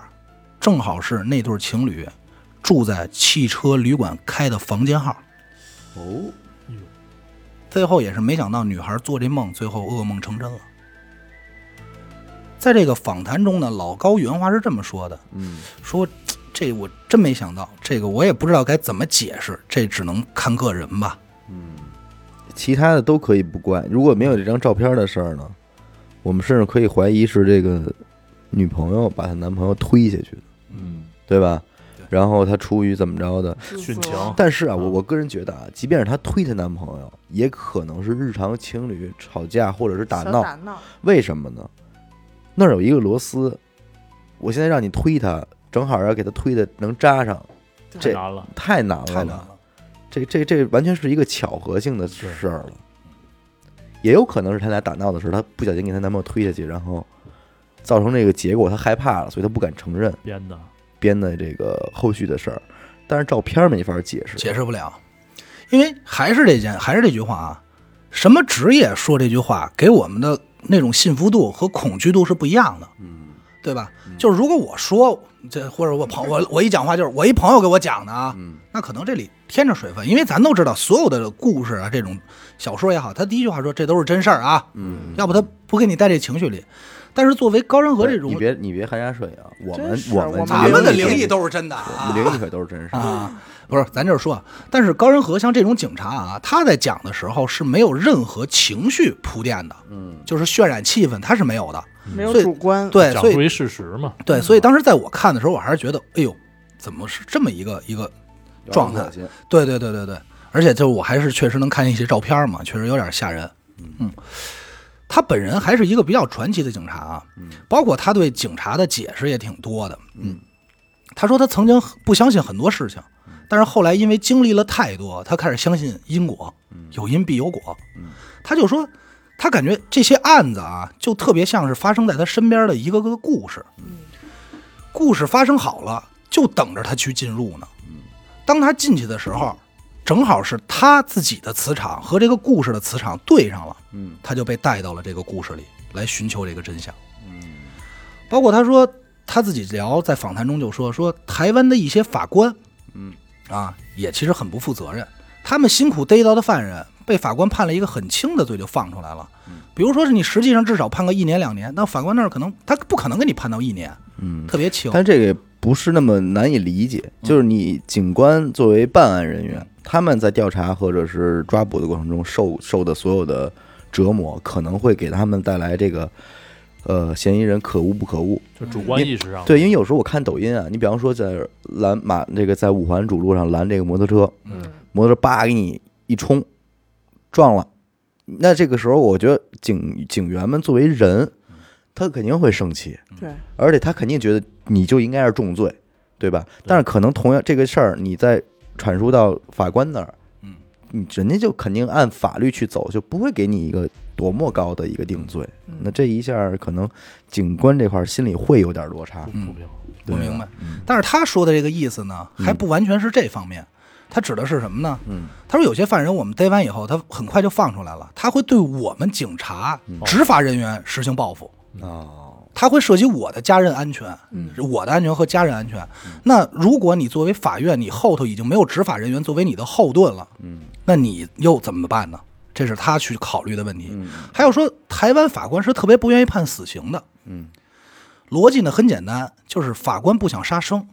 正好是那对情侣住在汽车旅馆开的房间号。哦最后也是没想到，女孩做这梦，最后噩梦成真了。在这个访谈中呢，老高原话是这么说的：嗯说这我真没想到，这个我也不知道该怎么解释，这只能看个人吧。嗯其他的都可以不怪。如果没有这张照片的事儿呢，我们甚至可以怀疑是这个女朋友把她男朋友推下去的，嗯，对吧对？然后她出于怎么着的？殉情但是啊，我嗯我个人觉得啊，即便是她推她男朋友，也可能是日常情侣吵架或者是打闹。打闹，为什么呢？那儿有一个螺丝，我现在让你推它，正好要给它推的能扎上，这太难了，太难了吧。太难了，这这这完全是一个巧合性的事儿了。也有可能是他俩打闹的时候，她不小心给她男朋友推下去，然后造成这个结果，她害怕了，所以她不敢承认编的，编的这个后续的事儿。但是照片没法解释，解释不了，因为还是这件，还是这句话啊，什么职业说这句话，给我们的那种信服度和恐惧度是不一样的，嗯，对吧？就是如果我说这，或者我朋我我一讲话就是我一朋友给我讲的啊，嗯那可能这里添着水分，因为咱都知道，所有的故事啊，这种小说也好，他第一句话说这都是真事儿啊，嗯，要不他不给你带这情绪里。但是作为高仁和这种你，别你别含沙射影，我们我们咱们的灵灵异都是真的啊，灵异可都是真实的。啊，不是，咱就是说啊，但是高仁和像这种警察啊，他在讲的时候是没有任何情绪铺垫的，嗯就是渲染气氛，他是没有的。没有主观，对，所以讲述一事实嘛，对，所以当时在我看的时候，我还是觉得，哎呦，怎么是这么一个一个？状态对对对对对，而且就是我还是确实能看见一些照片嘛，确实有点吓人。嗯，他本人还是一个比较传奇的警察啊，嗯包括他对警察的解释也挺多的。嗯，他说他曾经不相信很多事情，但是后来因为经历了太多，他开始相信因果，有因必有果。嗯他就说，他感觉这些案子啊，就特别像是发生在他身边的一个个故事。故事发生好了，就等着他去进入呢。当他进去的时候，正好是他自己的磁场和这个故事的磁场对上了，嗯他就被带到了这个故事里来寻求这个真相。嗯包括他说他自己聊，在访谈中就说说台湾的一些法官嗯啊，也其实很不负责任。他们辛苦逮到的犯人，被法官判了一个很轻的罪就放出来了。比如说是你实际上至少判个一年两年，那法官那儿可能他不可能给你判到一年，嗯，特别轻。但这个也不是那么难以理解，就是你警官作为办案人员，他们在调查或者是抓捕的过程中受受的所有的折磨，可能会给他们带来这个呃嫌疑人可恶不可恶。就主观意识上，对，因为有时候我看抖音啊，你比方说在拦马这个在五环主路上拦这个摩托车，嗯，摩托车叭给你一冲，撞了，那这个时候我觉得警警员们作为人，他肯定会生气，对，而且他肯定觉得你就应该是重罪，对吧？但是可能同样这个事儿，你再传输到法官那儿，嗯，你人家就肯定按法律去走，就不会给你一个多么高的一个定罪。嗯那这一下可能警官这块心里会有点落差嗯。我明白嗯。但是他说的这个意思呢，还不完全是这方面，他指的是什么呢？嗯他说有些犯人我们逮完以后，他很快就放出来了，他会对我们警察、嗯执法人员实行报复，哦，他会涉及我的家人安全，嗯我的安全和家人安全。那如果你作为法院，你后头已经没有执法人员作为你的后盾了，嗯那你又怎么办呢？这是他去考虑的问题。嗯还有说，台湾法官是特别不愿意判死刑的，嗯，逻辑呢很简单，就是法官不想杀生。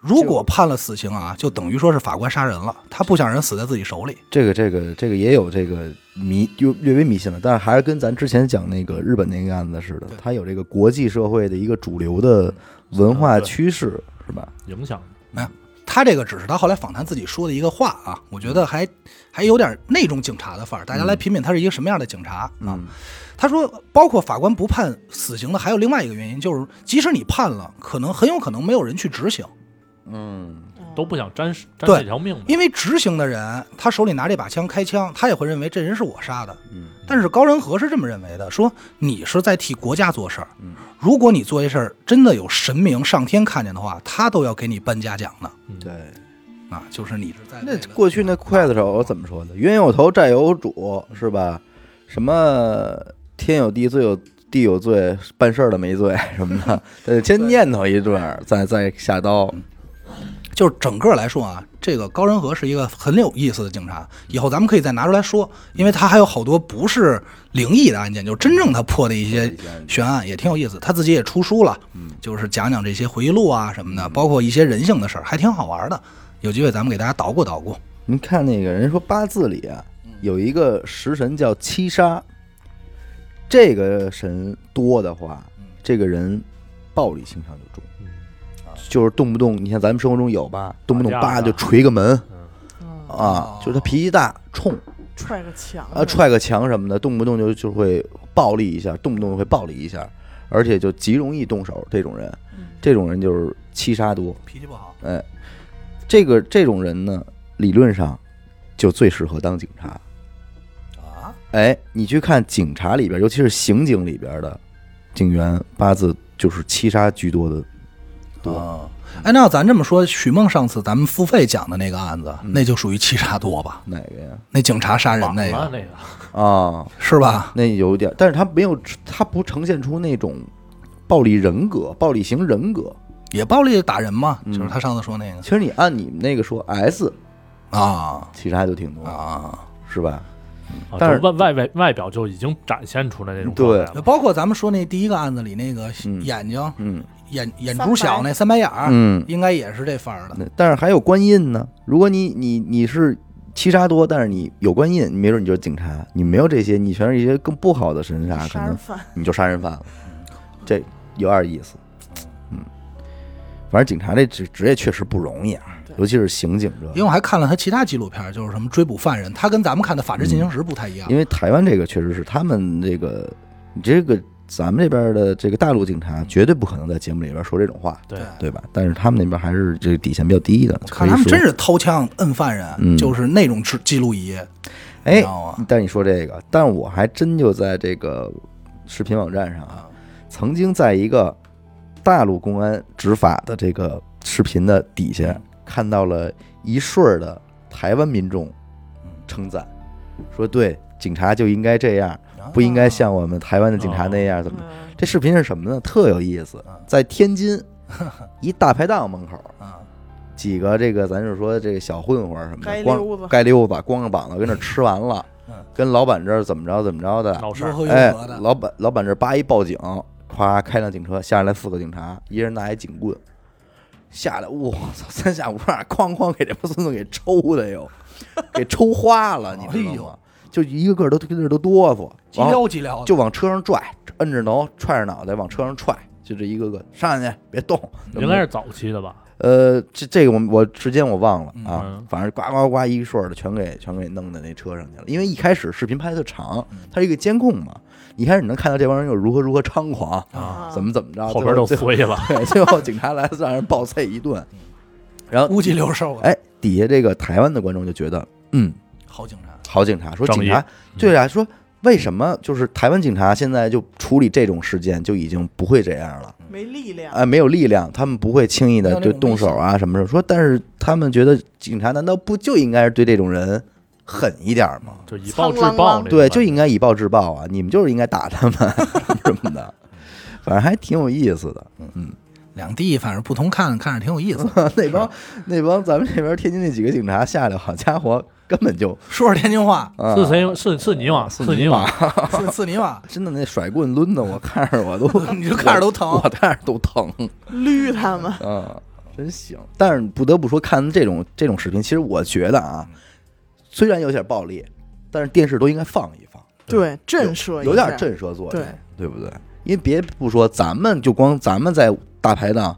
如果判了死刑啊，就等于说是法官杀人了，他不想人死在自己手里。这个这个这个也有这个迷，就略微迷信了，但是还是跟咱之前讲那个日本那个案子似的，它有这个国际社会的一个主流的文化趋势，是吧？影响没有他这个只是他后来访谈自己说的一个话啊，我觉得还还有点那种警察的范儿。大家来品品他是一个什么样的警察啊？嗯他说，包括法官不判死刑的，还有另外一个原因，就是即使你判了，可能很有可能没有人去执行，嗯都不想沾沾对这条命呗。因为执行的人他手里拿这把枪开枪，他也会认为这人是我杀的。嗯但是高仁和是这么认为的，说你是在替国家做事儿嗯，如果你做一事儿真的有神明上天看见的话，他都要给你颁嘉奖的对。啊，就是你是在那过去那刽子手怎么说的？冤有头，债有主，是吧？什么天有地，罪有地有罪，办事儿的没罪什么的，得先念叨一段儿，再再下刀。就是整个来说啊，这个高仁和是一个很有意思的警察，以后咱们可以再拿出来说，因为他还有好多不是灵异的案件，就是真正他破的一些悬案也挺有意思。他自己也出书了，就是讲讲这些回忆录啊什么的，包括一些人性的事儿，还挺好玩的。有机会咱们给大家捣鼓捣鼓。您看那个人说八字里啊，有一个食神叫七杀，这个神多的话，这个人暴力倾向就重，嗯就是动不动你像咱们生活中有吧，动不动叭就锤个门啊，就是他脾气大冲。踹个墙啊，踹个墙什么的，动不动就就会暴力一下，动不动会暴力一下，而且就极容易动手。这种人，嗯。这种人就是七杀多，脾气不好，哎，这个这种人呢，理论上就最适合当警察。啊，哎，你去看警察里边，尤其是刑警里边的警员，八字就是七杀居多的多。啊，哎，那要咱这么说，许梦上次咱们付费讲的那个案子，嗯那就属于七杀多吧？哪个呀？那警察杀人那个那个，啊，是吧？那有点，但是他没有，他不呈现出那种暴力人格、暴力型人格。也暴力打人嘛，嗯就是他上次说那个其实你按你们那个说，S 啊其实还都挺多，啊，是吧？啊但是就外外外外表就已经展现出来那种对状态了包括咱们说那第一个案子里那个嗯眼睛嗯眼眼珠小那三白眼儿，嗯，应该也是这范儿的。那但是还有官印呢。如果你你你是七杀多，但是你有官印，没准你就是警察。你没有这些，你全是一些更不好的神煞，可能杀人犯，你就杀人犯了。这有点意思。嗯，反正警察这职职业确实不容易啊，尤其是刑警这因为我还看了他其他纪录片，就是什么追捕犯人，他跟咱们看的《法制进行时》不太一样因。为台湾这个确实是他们这个，你这个咱们这边的这个大陆警察绝对不可能在节目里边说这种话，对。对吧？但是他们那边还是这个底线比较低的，看他们真是掏枪摁犯人，嗯。就是那种记记录仪，你哎？但你说这个，但我还真就在这个视频网站上啊，啊，曾经在一个大陆公安执法的这个视频的底下看到了一顺儿的台湾民众称赞，说对警察就应该这样，不应该像我们台湾的警察那样怎么。嗯这视频是什么呢？特有意思嗯，在天津 一大排档门口，啊几个这个咱就说这个小混混什么街的，光街溜子光着膀子跟那吃完了 嗯，跟老板这儿怎么着怎么着的，哎，，老板老板这叭一报警，咵开辆警车下来四个警察，一人拿一警棍，下来，我操，三下五除二，哐哐给这帮孙子给抽的哟，给抽花了，你知道吗？就一个个都跟那都哆嗦，急撩急撩，就往车上拽，摁着头，踹着脑袋往车上踹，就这一个个上去别动，应该是早期的吧？呃，这这个我我时间我忘了啊嗯，反正呱呱呱一顺儿的全给全给弄到那车上去了。因为一开始视频拍的长，嗯。它是一个监控嘛，一开始你能看到这帮人又如何如何猖狂，啊，怎么怎么着，后边都碎了，对，最后警察来让人暴揍一顿，然后乌鸡溜瘦的，哎，底下这个台湾的观众就觉得，嗯，好警察，好警察，说警察对啊，说为什么就是台湾警察现在就处理这种事件就已经不会这样了？嗯没力量。哎，没有力量，他们不会轻易的就动手啊什么的。说，但是他们觉得警察难道不就应该是对这种人狠一点吗？就以暴制暴对，就应该以暴制暴啊！你们就是应该打他们 什么的，反正还挺有意思的。嗯，两地反正不同看，看着挺有意思。那帮那帮咱们这边天津那几个警察下来，好家伙，根本就说说天津话，啊，是谁？是是你吗？是你吗？是是你吗，真的那甩棍抡的，我看着我都，你就看着都疼我看着都疼。绿他们，啊，真行！但是不得不说，看这种这种视频，其实我觉得啊，虽然有点暴力，但是电视都应该放一放，对震慑一下有点震慑作用，对对不对？因为别不说，咱们就光咱们在大排档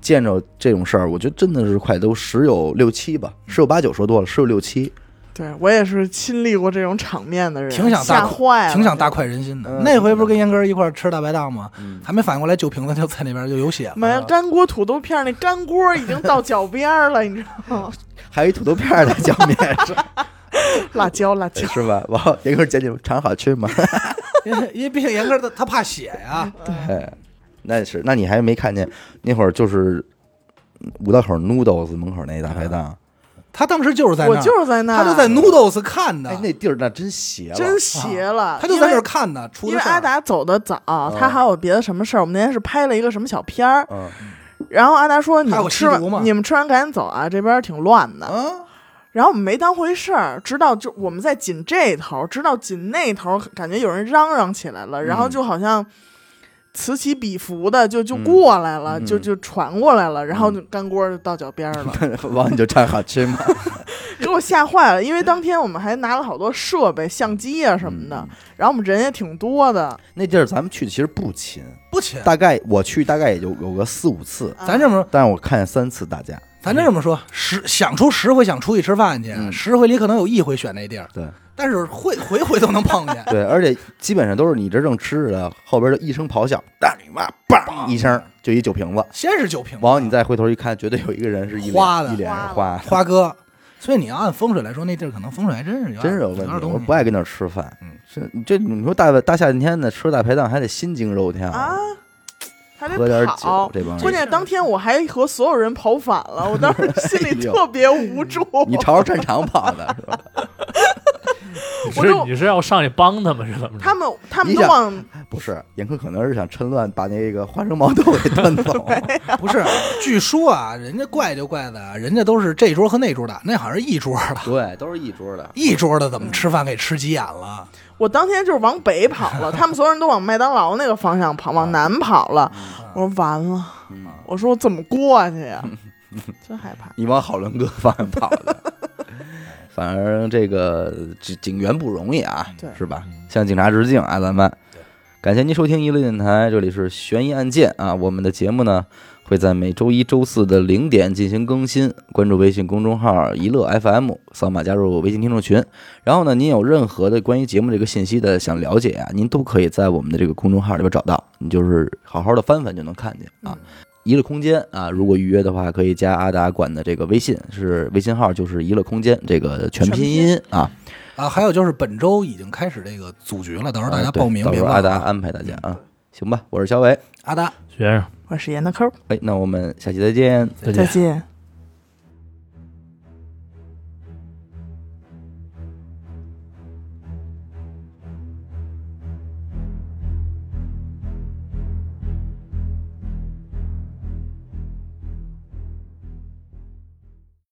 见着这种事儿，我觉得真的是快都十有六七吧，十有八九说多了，十有六七。对我也是亲历过这种场面的人，挺想大吓坏了，挺想大快人心的。嗯那回不是跟严哥一块儿吃大排档吗？嗯还没反应过来，酒瓶子就在那边就有血了。没干锅土豆片那干锅已经到脚边了，你知道吗？还有一土豆片在脚面上，辣椒，辣椒，是吧？往后严哥捡捡尝好吃吗？因 为因为毕竟严哥他他怕血呀。对，那是，那你还没看见那会儿就是五道口 Noodles 门口那大排档？他当时就是在那我，就是在那儿，他就在 Noodles 看的哎，，那地儿那真邪了，真邪了，他就在那儿看的。出因为阿达走的早，他还有别的什么事儿。我们那天是拍了一个什么小片儿，嗯然后阿达说：“你还有们吃完，你们吃完赶紧走啊，这边挺乱的。啊，”然后我们没当回事儿，直到就我们在紧这头，直到紧那头，感觉有人嚷嚷起来了，然后就好像此起彼伏的就就嗯过来了，嗯就就传过来了，然后就干锅就到脚边儿了，王你就唱好吃吗？给我吓坏了。因为当天我们还拿了好多设备、相机啊什么的，然后我们人也挺多的，那地儿咱们去的其实不勤，不勤。大概我去大概也就有个四五次，咱这么说，但是我看见三次打架。咱这么说，十想出十回想出去吃饭去，嗯十回里可能有一回选那地儿，对但是会回回都能碰见。对，而且基本上都是你这正吃着呢，后边就一声咆哮，大你妈，梆一声就一酒瓶子，先是酒瓶子，完后你再回头一看，绝对有一个人是一脸花的一脸是花花，哥，所以你要按风水来说，那地儿可能风水还真是有真是有问题。我不爱跟那儿吃饭，嗯，是这你说大大夏天的吃大排档还得心惊肉跳啊，还得喝点跑酒，。这帮人关键当天我还和所有人跑反了，我当时心里特别无助。你朝着战场跑的是吧？你是你是要上去帮他们是怎么着？他们他们你想都往不是，严苛可能是想趁乱把那个花生毛豆给端走。不是，据说啊，人家怪就怪在，人家都是这桌和那桌的，那好像是一桌的，对，都是一桌的。一桌的怎么吃饭给吃急眼了？我当天就是往北跑了，他们所有人都往麦当劳那个方向跑，往南跑了。我说完了，嗯我说我怎么过去呀？真害怕。你往好伦哥方向跑的。反正这个警警员不容易啊，是吧？向警察致敬啊，咱们。感谢您收听一乐电台，这里是悬疑案件啊。我们的节目呢会在每周一周四的零点进行更新，关注微信公众号“一乐 FM”，扫码加入微信听众群。然后呢，您有任何的关于节目这个信息的想了解啊，您都可以在我们的这个公众号里边找到，你就是好好的翻翻就能看见啊。娱乐空间啊，如果预约的话，可以加阿达管的这个微信，是微信号就是娱乐空间这个全拼音啊。啊，还有就是本周已经开始这个组局了，到时候大家报名到时候阿。达安排大家啊。行吧，我是小伟，阿达。学生，我是严的抠，哎，那我们下期再见。再见。再见。